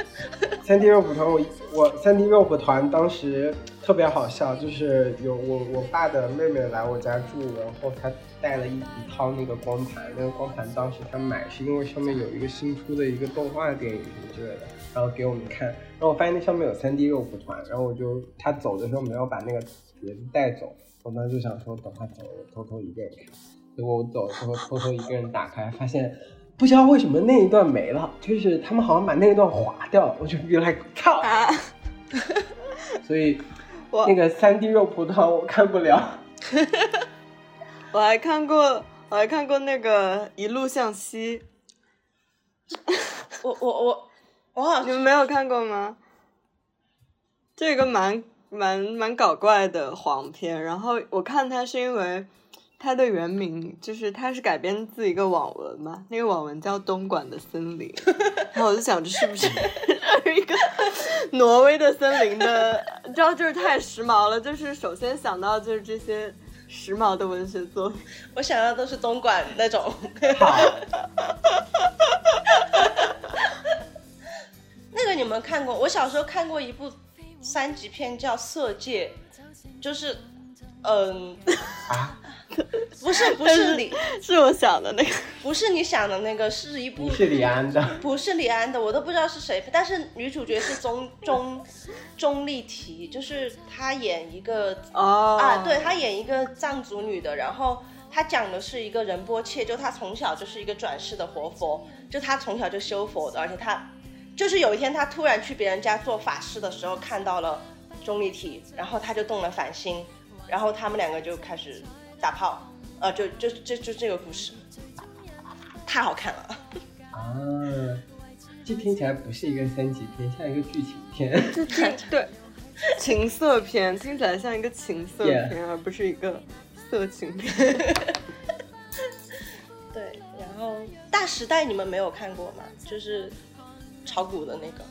三 D 肉蒲团，我我三 D 肉蒲团当时特别好笑，就是有我我爸的妹妹来我家住，然后她带了一一套那个光盘，那个光盘当时她买是因为上面有一个新出的一个动画电影什么之类的，然后给我们看，然后我发现那上面有三 D 肉蒲团，然后我就他走的时候没有把那个碟子带走，我当时就想说等他走了我偷偷一个人看，结果我走的时候 偷偷一个人打开，发现。不知道为什么那一段没了，就是他们好像把那一段划掉了，我就原来操，啊！所以我那个三 D 肉蒲团我看不了。我还看过，我还看过那个《一路向西我我我我好》，你们没有看过吗？这个蛮蛮蛮搞怪的黄片，然后我看它是因为它的原名就是它是改编自一个网文嘛，那个网文叫《东莞的森林》，然后我就想这是不是 是一个挪威的森林的？你知道就是太时髦了，就是首先想到就是这些时髦的文学作品。我想到都是东莞那种。那 个你们看过？我小时候看过一部三级片叫《色戒》，就是，嗯，啊，不是不是李，是我想的那个，不是你想的那个，是一部是李安的，不是李安的，我都不知道是谁，但是女主角是钟钟钟丽缇，就是她演一个哦。啊，对，她演一个藏族女的，然后她讲的是一个仁波切，就她从小就是一个转世的活佛，就她从小就修佛的，而且她就是有一天他突然去别人家做法事的时候看到了钟丽缇，然后他就动了凡心，然后他们两个就开始打炮，呃，就就就就这个故事，太好看了。啊，这听起来不是一个三级片，像一个剧情片。这听对，情色片听起来像一个情色片，而不是一个色情片。对，然后《大时代》你们没有看过吗？就是炒股的那个。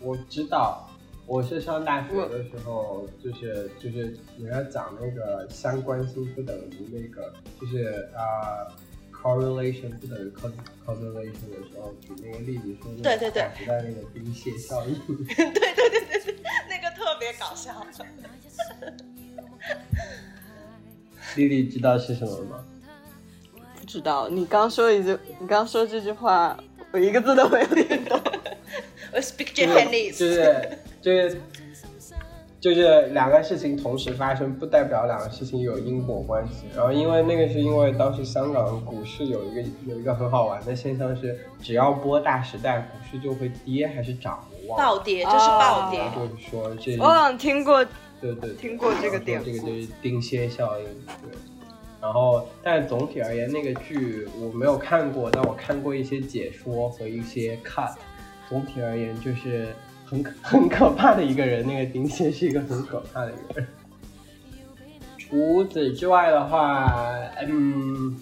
我知道，我是上大学的时候，就是就是人家讲那个相关性不等于那个，就是啊，correlation 不等于 causation 的时候，举那个例子说，对对对，时代那个冰屑效应。对对对对对，那个特别搞笑。丽丽知道是什么吗？不知道。你刚说一句，你刚说这句话，我一个字都没有听懂。我 speak Japanese，就是就是就是两个事情同时发生，不代表两个事情有因果关系。然后因为那个是因为当时香港股市有一个有一个很好玩的现象是，只要播《大时代》，股市就会跌还是涨？暴跌就是暴跌。就是说这我好像听过，对对，听过这个点。这个就是丁蟹效应。对。然后，但总体而言，那个剧我没有看过，但我看过一些解说和一些 cut。总体而言，就是很 很可怕的一个人。那个丁蟹是一个很可怕的一个人。除此之外的话，嗯，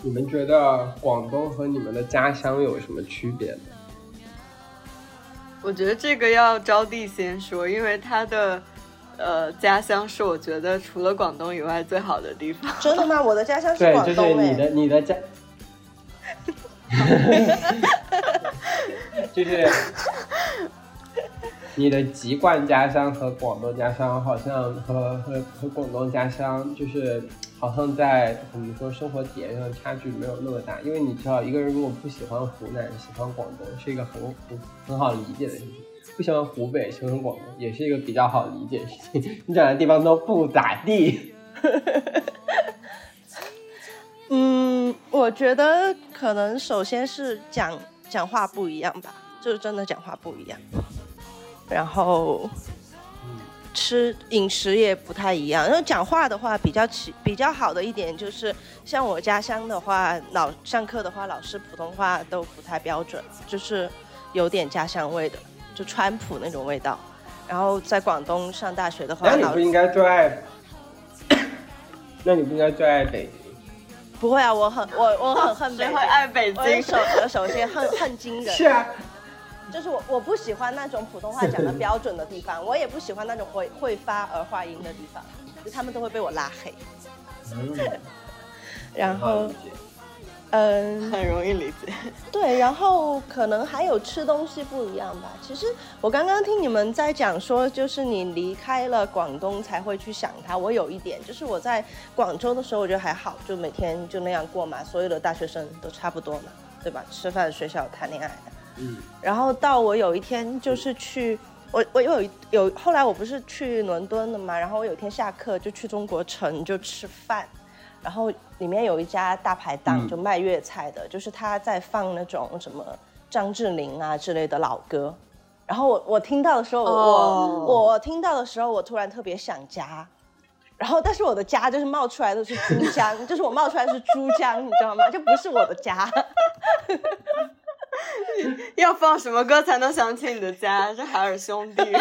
你们觉得广东和你们的家乡有什么区别呢？我觉得这个要招娣先说，因为他的呃家乡是我觉得除了广东以外最好的地方。真的吗？我的家乡是广东。对，就是你的你的家。就是你的籍贯家乡和广东家乡，好像和和和广东家乡，就是好像在我们说生活体验上差距没有那么大。因为你知道，一个人如果不喜欢湖南，喜欢广东，是一个很很很好理解的事情；不喜欢湖北，喜欢广东，也是一个比较好理解的事情。你讲的地方都不咋地。嗯，我觉得可能首先是讲讲话不一样吧。就是真的讲话不一样，然后吃饮食也不太一样。然后讲话的话比较起比较好的一点就是，像我家乡的话，老上课的话，老师普通话都不太标准，就是有点家乡味的，就川普那种味道。然后在广东上大学的话，那你不应该最爱？那你不应该最爱北京？不会啊，我很我我很恨北京，爱北京。首首先恨恨京人。是啊。就是我我不喜欢那种普通话讲的标准的地方，我也不喜欢那种会会发儿化音的地方，就他们都会被我拉黑。然后，嗯，很容易理解。对，然后可能还有吃东西不一样吧。其实我刚刚听你们在讲说，就是你离开了广东才会去想它。我有一点，就是我在广州的时候，我觉得还好，就每天就那样过嘛，所有的大学生都差不多嘛，对吧？吃饭、学校、谈恋爱。嗯，然后到我有一天就是去，我我有有后来我不是去伦敦的嘛，然后我有一天下课就去中国城就吃饭，然后里面有一家大排档就卖粤菜的，就是他在放那种什么张智霖啊之类的老歌，然后我我听到的时候，我我听到的时候我突然特别想家，然后但是我的家就是冒出来的是珠江，就是我冒出来是珠江，你知道吗？就不是我的家。要放什么歌才能想起你的家？是海尔兄弟，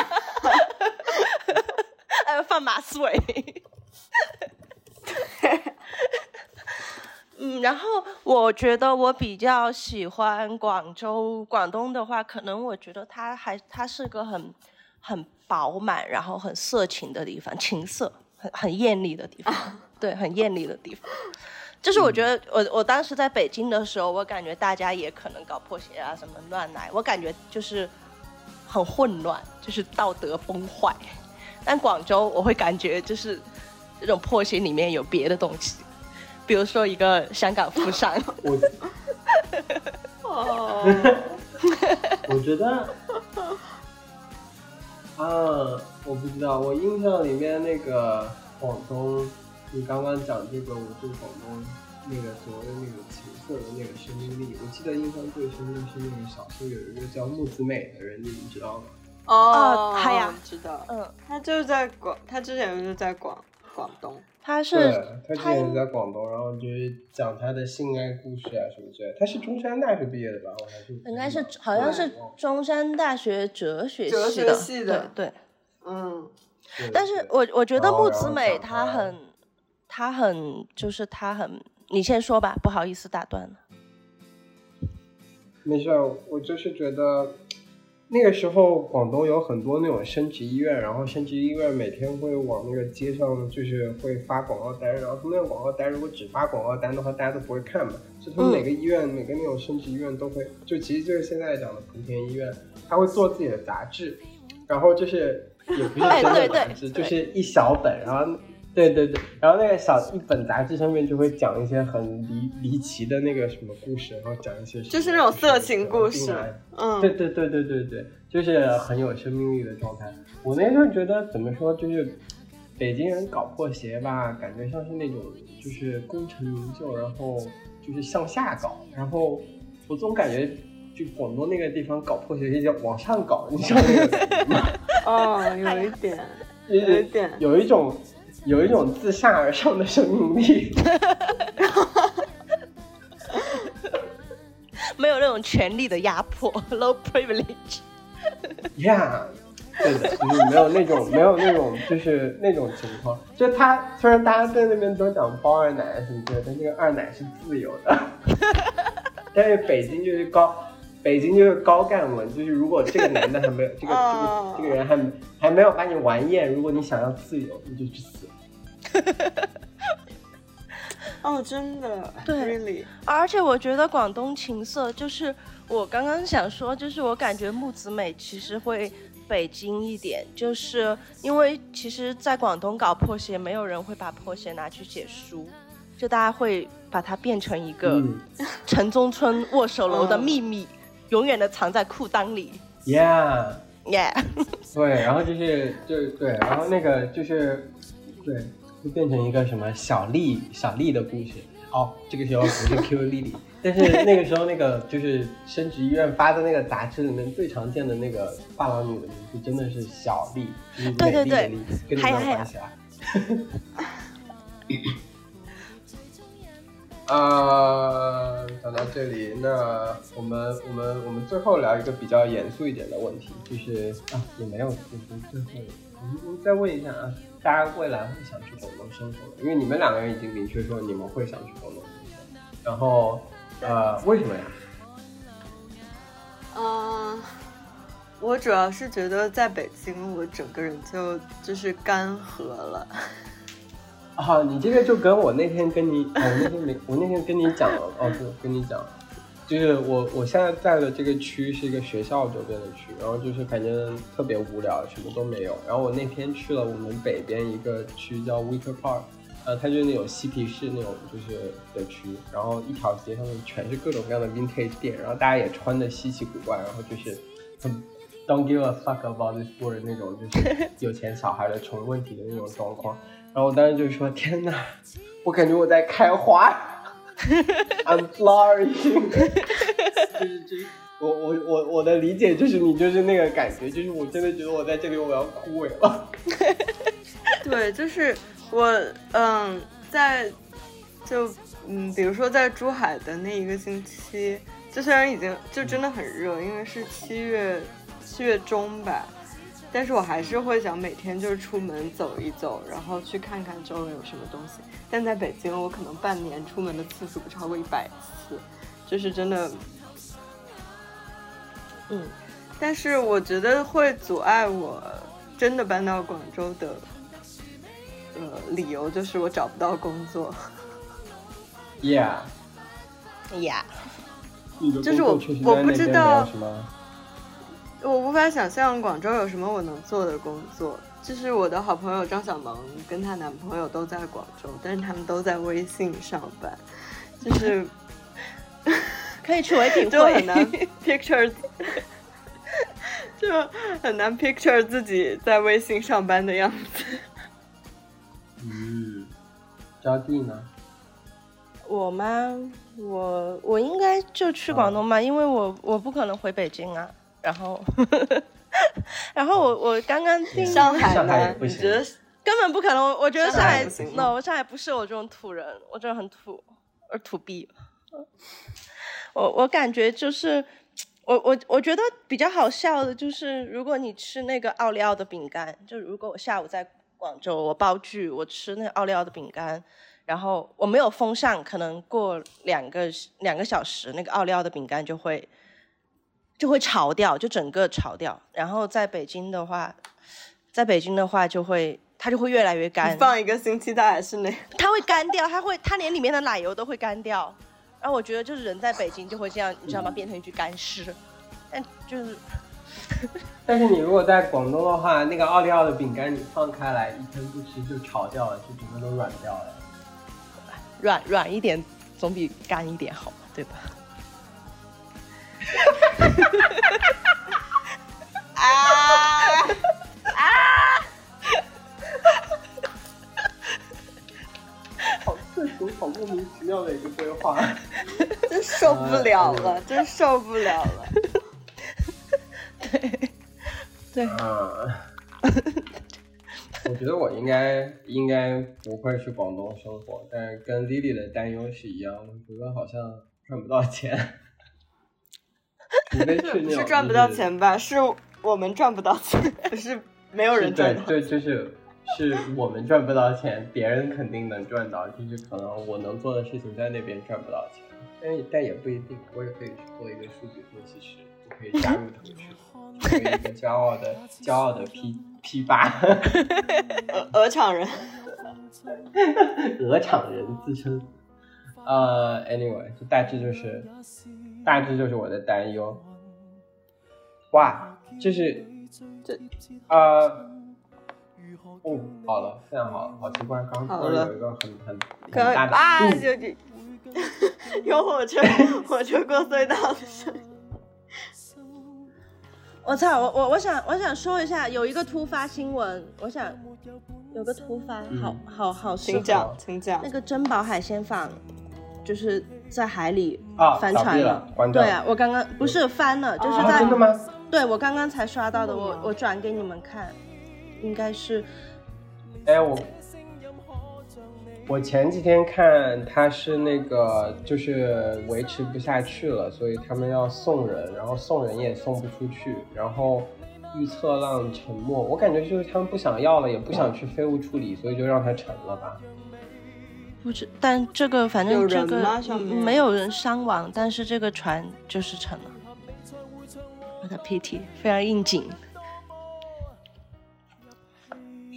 还要放马思唯。嗯，然后我觉得我比较喜欢广州、广东的话，可能我觉得它还它是个很很饱满，然后很色情的地方，情色很很艳丽的地方，对，很艳丽的地方。就是我觉得我我当时在北京的时候，我感觉大家也可能搞破鞋啊，什么乱来，我感觉就是很混乱，就是道德崩坏。但广州我会感觉就是这种破鞋里面有别的东西，比如说一个香港富商。我 哦，我觉得啊，我不知道，我印象里面那个广东。你刚刚讲这个，我对广东那个所谓的那个情色的那个生命力，我记得印象最深的是那个小时候有一个叫木子美的人，你们知道吗？哦，他呀知道，嗯，他就是在广，他之前就是在广广东。他是，他之前是在广东，然后就是讲他的性爱故事啊什么之类的。他是中山大学毕业的吧？我还是应该是好像是中山大学哲学哲学的，系的对对。嗯，但是我我觉得木子美他她很，她很就是她很，你先说吧，不好意思打断了。没事儿，我就是觉得那个时候广东有很多那种升级医院，然后升级医院每天会往那个街上就是会发广告单，然后他们那个广告单如果只发广告单的话，大家都不会看嘛。就他们嗯每个医院、每个那种升级医院都会，就其实就是现在讲的莆田医院，他会做自己的杂志，然后就是也不是哎真的对对杂志，就是一小本，然后。对对对，然后那个小一本杂志上面就会讲一些很离离奇的那个什么故事，然后讲一些就是那种色情故事嗯，对对对对对对，就是很有生命力的状态。我那时候觉得怎么说，就是北京人搞破鞋吧，感觉像是那种就是功成名就，然后就是向下搞，然后我总感觉就广东那个地方搞破鞋是叫往上搞，你知道吗？哦，有一点，有一点，有一种有一种自下而上的生命力。没有那种权力的压迫，low privilege。Yeah，对的，就是没有那种 没有那种就是那种情况。就他虽然大家在那边都讲包二奶什么之类的，但这个二奶是自由的。但是北京就是高，北京就是高干文，就是如果这个男的还没有这个这哦个这个人还还没有把你玩厌，如果你想要自由，你就去死。哦，真的，对，really，而且我觉得广东情色，就是我刚刚想说，就是我感觉木子美其实会北京一点，就是因为其实，在广东搞破鞋，没有人会把破鞋拿去写书，就大家会把它变成一个嗯。城中村握手楼的嗯秘密，永远的藏在裤裆里。Yeah，yeah、对，然后就是就对，然后那个就是对，就变成一个什么小丽小丽的故事。哦，这个时候不是 Q 丽丽，但是那个时候那个就是生殖医院发的那个杂志里面最常见的那个发廊女的名字真的是小丽，就是对对对美丽的丽，跟你没有关系啊。呃，讲到这里，那我们我们我们最后聊一个比较严肃一点的问题，就是啊，也没有，就是最后，我们再问一下啊，大家未来会想去广东生活吗？因为你们两个人已经明确说你们会想去广东生活，然后呃，为什么呀？嗯，我主要是觉得在北京，我整个人就就是干涸了。啊，你这个就跟我那天跟你，哦、我那天没，我那天跟你讲了，哦，对，跟你讲，就是我我现在在的这个区是一个学校周边的区，然后就是反正特别无聊，什么都没有。然后我那天去了我们北边一个区叫 Wicker Park，呃，它就是那种嬉皮士那种就是的区，然后一条街上面全是各种各样的 vintage 店，然后大家也穿的稀奇古怪，然后就是很 don't give a fuck about this world 那种就是 有钱小孩的穷问题的那种状况。然后我当时就说：“天哪，我感觉我在开花 I'm flourishing。”就是就是我我我我的理解就是你就是那个感觉，就是我真的觉得我在这里我要枯萎了。对，就是我，嗯，在就嗯，比如说在珠海的那一个星期，就虽然已经就真的很热，因为是七月七月中吧，但是我还是会想每天就是出门走一走，然后去看看周围有什么东西。但在北京，我可能半年出门的次数不超过一百次，就是真的，嗯，但是我觉得会阻碍我真的搬到广州的，呃，理由就是我找不到工作。Yeah. Yeah. 就是我我不知道。我无法想象广州有什么我能做的工作。就是我的好朋友张小萌跟她男朋友都在广州，但是他们都在微信上班，就是 可以去唯品就很会。难 picture，就很难 picture 自己在微信上班的样子。嗯，招娣呢？我吗？我我应该就去广东吧，因为我我不可能回北京啊。然后 然后我我刚刚定上海上海也呢？不行觉得根本不可能，我我觉得上上海 no，上海不是我这种土人，我真的很土，我土逼。我我感觉就是，我我我觉得比较好笑的就是，如果你吃那个奥利奥的饼干，就如果我下午在广州，我煲剧，我吃那个奥利奥的饼干，然后我没有封上，可能过两个两个小时，那个奥利奥的饼干就会就会潮掉，就整个潮掉。然后在北京的话，在北京的话就会它就会越来越干，放一个星期，它还是那 它会干掉，它会它连里面的奶油都会干掉。然后我觉得就是人在北京就会这样，你知道吗？变成一具干尸。但就是 但是你如果在广东的话，那个奥利奥的饼干你放开来一天不吃就潮掉了，就整个都软掉了。软软一点总比干一点好嘛，对吧？啊。好刺激，好莫名其妙的一个规划。真受不了了，真受不了了。对，嗯，我觉得我应该应该不会去广东生活，但是跟 Lily 的担忧是一样，我觉得好像赚不到钱，是赚不到钱吧？是我们赚不到钱，不 是没有人赚到。对对，就是是我们赚不到钱，别人肯定能赚到，就是可能我能做的事情在那边赚不到钱，但但也不一定，我也可以去做一个数据分析师，我可以加入腾讯，成为一个骄傲的骄傲的 P P 八鹅鹅厂人，鹅厂人自称。呃，anyway，就大致就是大致就是我的担忧。哇，这是这呃，哦，好了，现在好了，好奇怪，刚好了突然有一个很很很可大的啊，嗯有点有火车 火车过隧道的声音。我操，我我我想我想说一下，有一个突发新闻，我想有个突发，好好好适合请讲，请讲那。个珍宝海鲜坊，就是在海里啊翻船了关对啊，我刚刚不是翻了，就是啊，在、真的吗？对我刚刚才刷到的，我我转给你们看，应该是哎，我我前几天看他是那个就是维持不下去了，所以他们要送人，然后送人也送不出去，然后预测浪沉没，我感觉就是他们不想要了，也不想去废物处理，所以就让它沉了吧。不知，但这个反正这个没有人伤亡，但是这个船就是沉了。我的 PT 非常应景，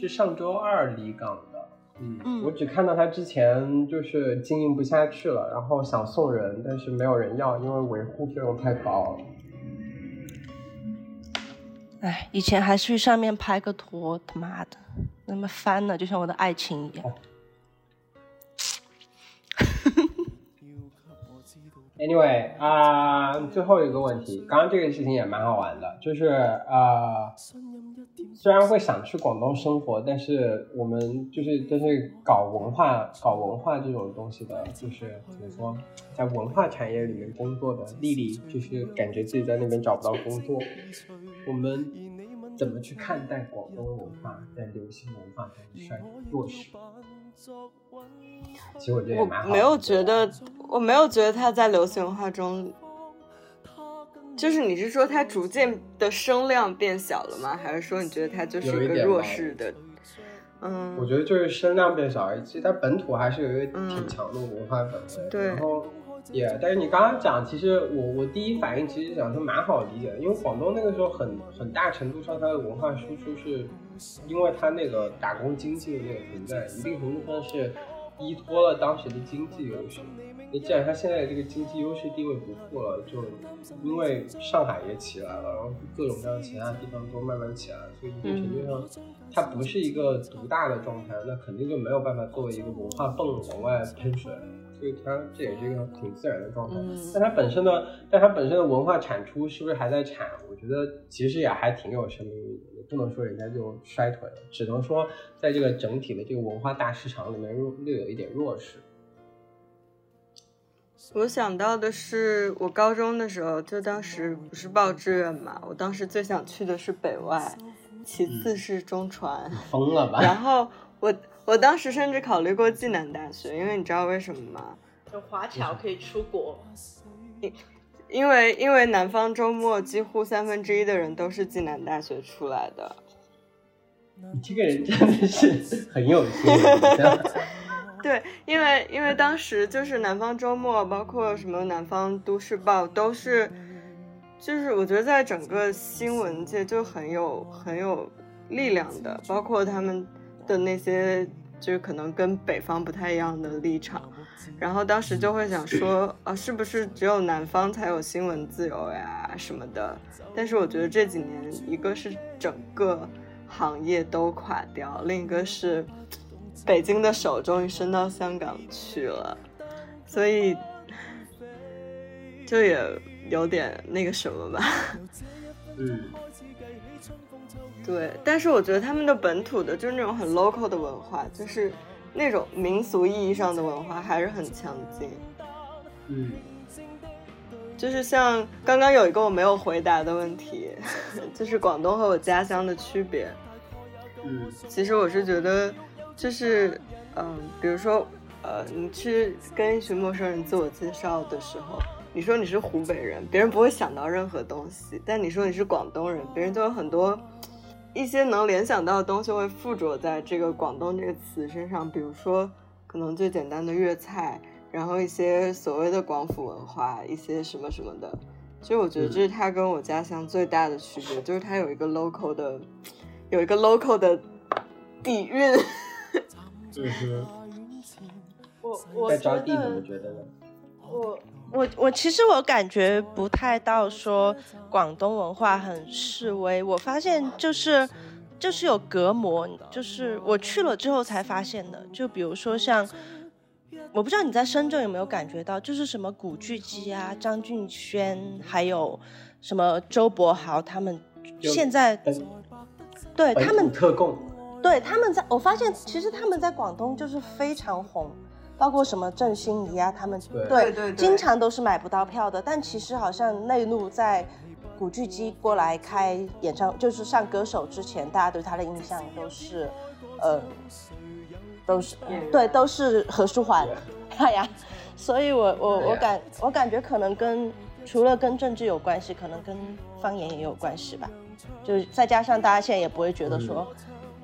是上周二离港的。嗯，嗯我只看到他之前就是经营不下去了，然后想送人，但是没有人要，因为维护费用太高了。哎，以前还去上面拍个拖，他妈的，那么翻了，就像我的爱情一样。Anyway 啊、最后一个问题，刚刚这个事情也蛮好玩的，就是呃，虽然会想去广东生活，但是我们就是就是搞文化搞文化这种东西的，就是怎么说，在文化产业里面工作的丽丽，就是感觉自己在那边找不到工作。我们怎么去看待广东文化在流行文化中的衰弱势？其实我觉得也我蛮好的。没有觉得，我没有觉得他在流行文化中，就是你是说他逐渐的声量变小了吗？还是说你觉得他就是一一个弱势的？嗯我嗯，觉得就是声量变小而已，其实它本土还是有一个嗯挺强的文化氛围。对然后也，但是你刚刚讲，其实我我第一反应其实想说蛮好理解的，因为广东那个时候很很大程度上它的文化输出是，因为它那个打工经济的那个存在，一定程度上是依托了当时的经济优势。那既然它现在的这个经济优势地位不复了，就因为上海也起来了，然后各种各样其他地方都慢慢起来了，所以一定程度上它不是一个独大的状态，那肯定就没有办法作为一个文化泵往外喷水，所以它这也是一个挺自然的状态。嗯但它本身的，但它本身的文化产出是不是还在产？我觉得其实也还挺有生命力的，也不能说人家就衰退了，只能说在这个整体的这个文化大市场里面弱略有一点弱势。我想到的是，我高中的时候，就当时不是报志愿嘛，我当时最想去的是北外，其次是中传。疯了吧？然后我我当时甚至考虑过暨南大学，因为你知道为什么吗？就华侨可以出国。因为因为南方周末几乎三分之一的人都是暨南大学出来的。你这个人真的是很有心。对，因为因为当时就是南方周末，包括什么南方都市报，都是，就是我觉得在整个新闻界就很有很有力量的，包括他们的那些就是可能跟北方不太一样的立场，然后当时就会想说，啊，是不是只有南方才有新闻自由呀什么的？但是我觉得这几年，一个是整个行业都垮掉，另一个是。北京的手终于伸到香港去了，所以就也有点那个什么吧。嗯，对，但是我觉得他们的本土的，就是那种很 local 的文化，就是那种民俗意义上的文化，还是很强劲。嗯，就是像刚刚有一个我没有回答的问题，就是广东和我家乡的区别。嗯，其实我是觉得。就是，嗯，比如说，呃，你去跟一群陌生人自我介绍的时候，你说你是湖北人，别人不会想到任何东西；但你说你是广东人，别人就有很多一些能联想到的东西会附着在这个“广东”这个词身上。比如说，可能最简单的粤菜，然后一些所谓的广府文化，一些什么什么的。所以我觉得这是它跟我家乡最大的区别，就是它有一个 local 的，有一个 local 的底蕴。嗯我我觉得，我我我其实我感觉不太到说广东文化很示威，我发现就是就是有隔膜，就是我去了之后才发现的。就比如说像，我不知道你在深圳有没有感觉到，就是什么古巨基啊、张俊轩，还有什么周柏豪他们现在，对他们特供。对，他们在我发现，其实他们在广东就是非常红，包括什么郑欣宜啊，他们对对，经常都是买不到票的。但其实好像内陆在古巨基过来开演唱，就是上歌手之前，大家对他的印象都是，呃，都是对，都是何书桓，哎呀，所以我我我感我感觉可能跟除了跟政治有关系，可能跟方言也有关系吧，就是再加上大家现在也不会觉得说。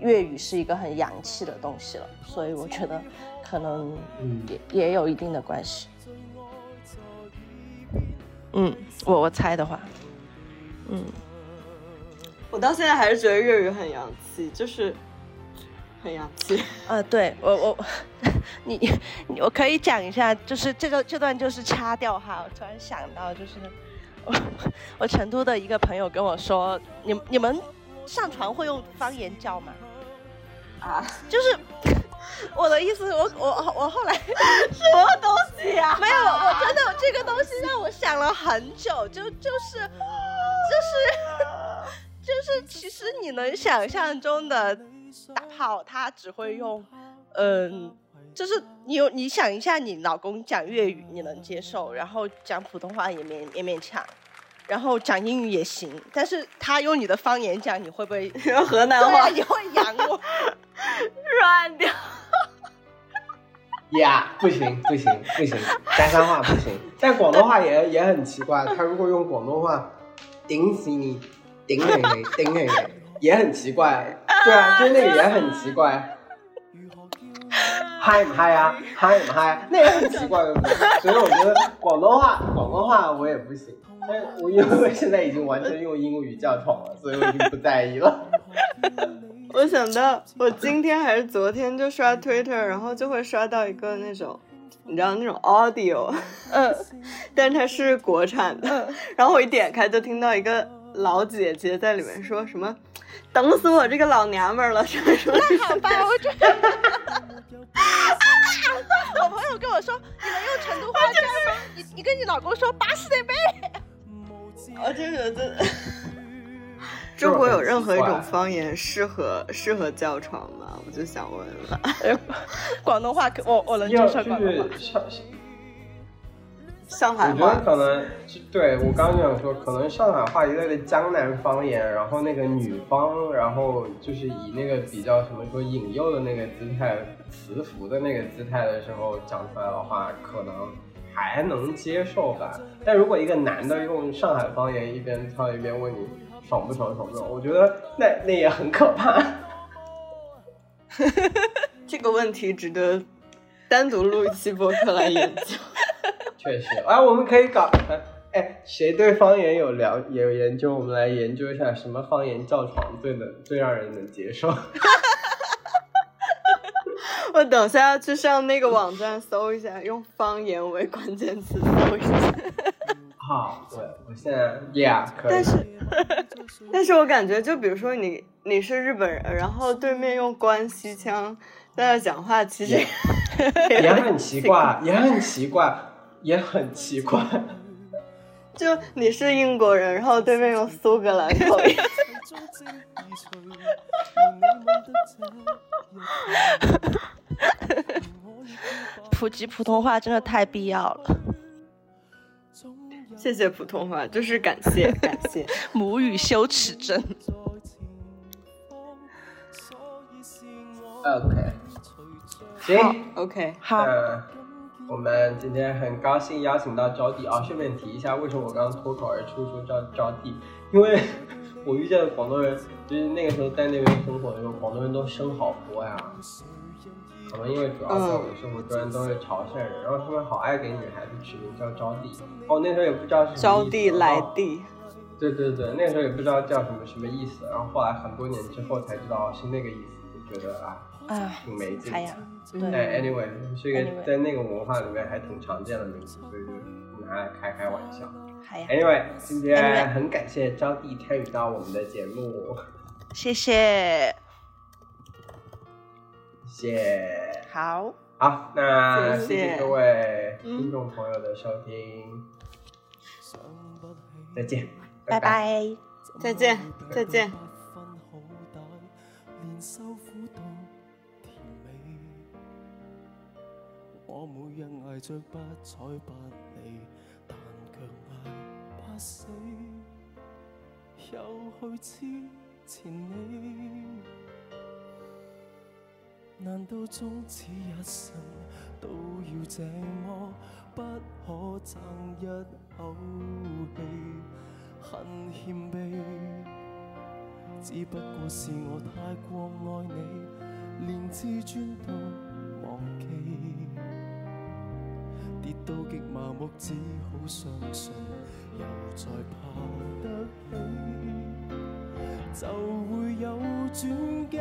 粤语是一个很洋气的东西了，所以我觉得可能也也有一定的关系。嗯，我我猜的话，嗯，我到现在还是觉得粤语很洋气，就是很洋气。啊，对我我 你你我可以讲一下，就是这个这段就是掐掉哈。我突然想到，就是我 我成都的一个朋友跟我说，你你们上船会用方言叫吗？啊，就是我的意思，我我我后来 什么东西呀？没有，我真的这个东西让我想了很久，就就是就是就是，其实你能想象中的打炮，他只会用，嗯，就是你有你想一下，你老公讲粤语你能接受，然后讲普通话也勉也勉强。然后讲英语也行，但是他用你的方言讲，你会不会用 河南话？你会养我？软掉。呀，不行不行不行，家乡话不行。但广东话也也很奇怪，他如果用广东话，顶死你，顶你你，顶你你，也很奇怪。对啊，就那个也很奇怪。嗨不嗨啊？嗨不嗨？那也很奇怪的。所以我觉得广东话，广东话我也不行。我因为现在已经完全用英语叫床了，所以我已经不在意了。我想到我今天还是昨天就刷 Twitter，然后就会刷到一个那种，你知道那种 audio，嗯，但是它是国产的，然后我一点开就听到一个老姐姐在里面说什么，等死我这个老娘们了，什么什么。那好吧，我觉得。我朋友跟我说，你能用成都话叫吗？你你跟你老公说巴适的呗。我就觉得，中国有任何一种方言适合 适合叫床吗？我就想问了。广东话可我我能接受广东话。上海话。我觉得可能对我刚刚就想说，可能上海话一类的江南方言，然后那个女方，然后就是以那个比较什么说引诱的那个姿态、磁服的那个姿态的时候讲出来的话，可能还能接受吧。但如果一个男的用上海方言一边跳一边问你爽不爽、爽不爽，我觉得那那也很可怕。这个问题值得单独录一期播客来研究。确实，哎，我们可以搞，哎，谁对方言有了有研究，我们来研究一下什么方言叫床最能最让人能接受。我等下要去上那个网站搜一下，用方言为关键词搜一下。好，对，我现在，Yeah，可以。但是，但是我感觉，就比如说你你是日本人，然后对面用关西腔在那讲话，其实 也很奇怪，也很奇怪。也很奇怪，就你是英国人，然后对面用苏格兰口音，普及普通话真的太必要了。谢谢普通话，就是感谢 感谢母语羞耻症。OK，行，OK，好。我们今天很高兴邀请到招娣啊，顺便提一下，为什么我刚刚脱口而出说招招娣？因为我遇见的广东人，就是那个时候在那边生活的时候，广东人都生好多呀。可能因为主要在我们生活中都是潮汕人，然后他们好爱给女孩子取名叫招娣。哦，那时候也不知道是招娣来娣。对对对，那时候也不知道叫什么什么意思，然后后来很多年之后才知道是那个意思，就觉得啊。啊，挺没劲。哎呀，对，anyway，是一个在那个文化里面还挺常见的名字，所以就拿来开开玩笑。Anyway，今天很感谢招娣参与到我们的节目，谢谢，谢。好，好，那谢谢。各位听众朋友的收听，再见，拜拜，再见，再见。我每日挨着不睬不理，但却挨不死，又去痴缠你。难道终此一生都要这么不可争一口气？很谦卑，只不过是我太过爱你，连自尊都忘记。跌到极麻木，只好相信，又再爬得起，就会有转机。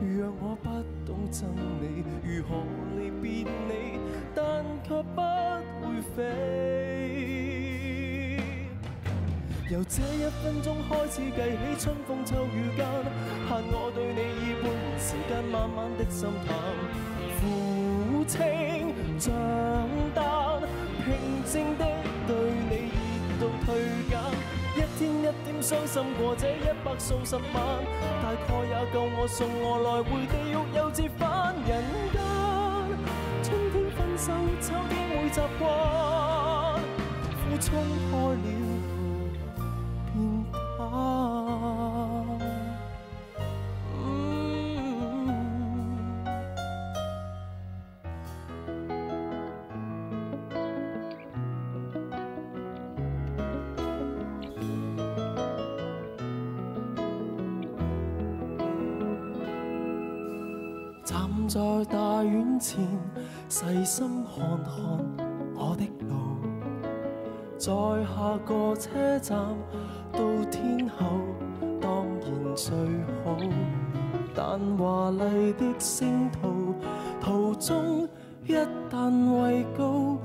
若我不懂憎你，如何离别你，但却不会飞。由这一分钟开始计起，春风秋雨间，限我对你依半年时间，慢慢的心淡。付清账平静的对你热度退减，一天一点伤心过这一百数十晚，大概也够我送我来回地狱又折返人间。春天分手，秋天会习惯，苦冲开了在大院前细心看看我的路，在下个车站到天后当然最好，但华丽的星途途中一旦位高，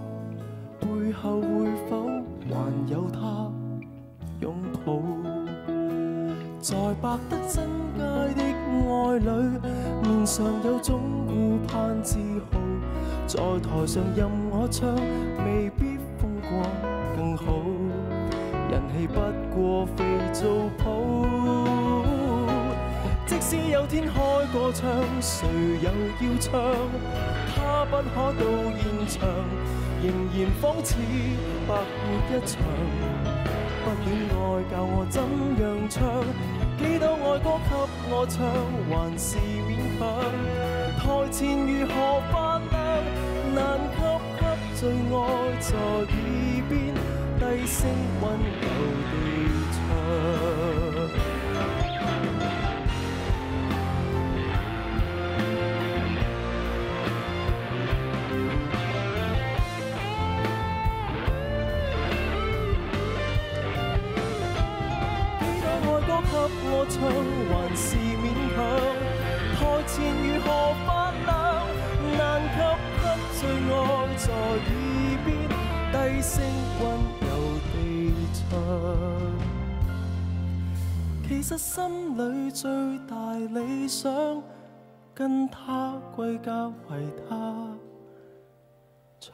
背后会否还有他拥抱？在百德新街的爱侣，面上有种顾盼自豪。在台上任我唱，未必风光更好。人气不过肥皂泡。即使有天开个唱，谁又要唱？他不可到現場，仍然仿似白活一場。不戀愛教我怎樣唱，幾多爱歌给我唱，还是勉强。台前如何发亮，难及给最爱在耳边低声温柔地唱前如何發亮，難給給最爱在耳邊低聲溫柔地唱。其實心里最大理想，跟他歸家為他唱。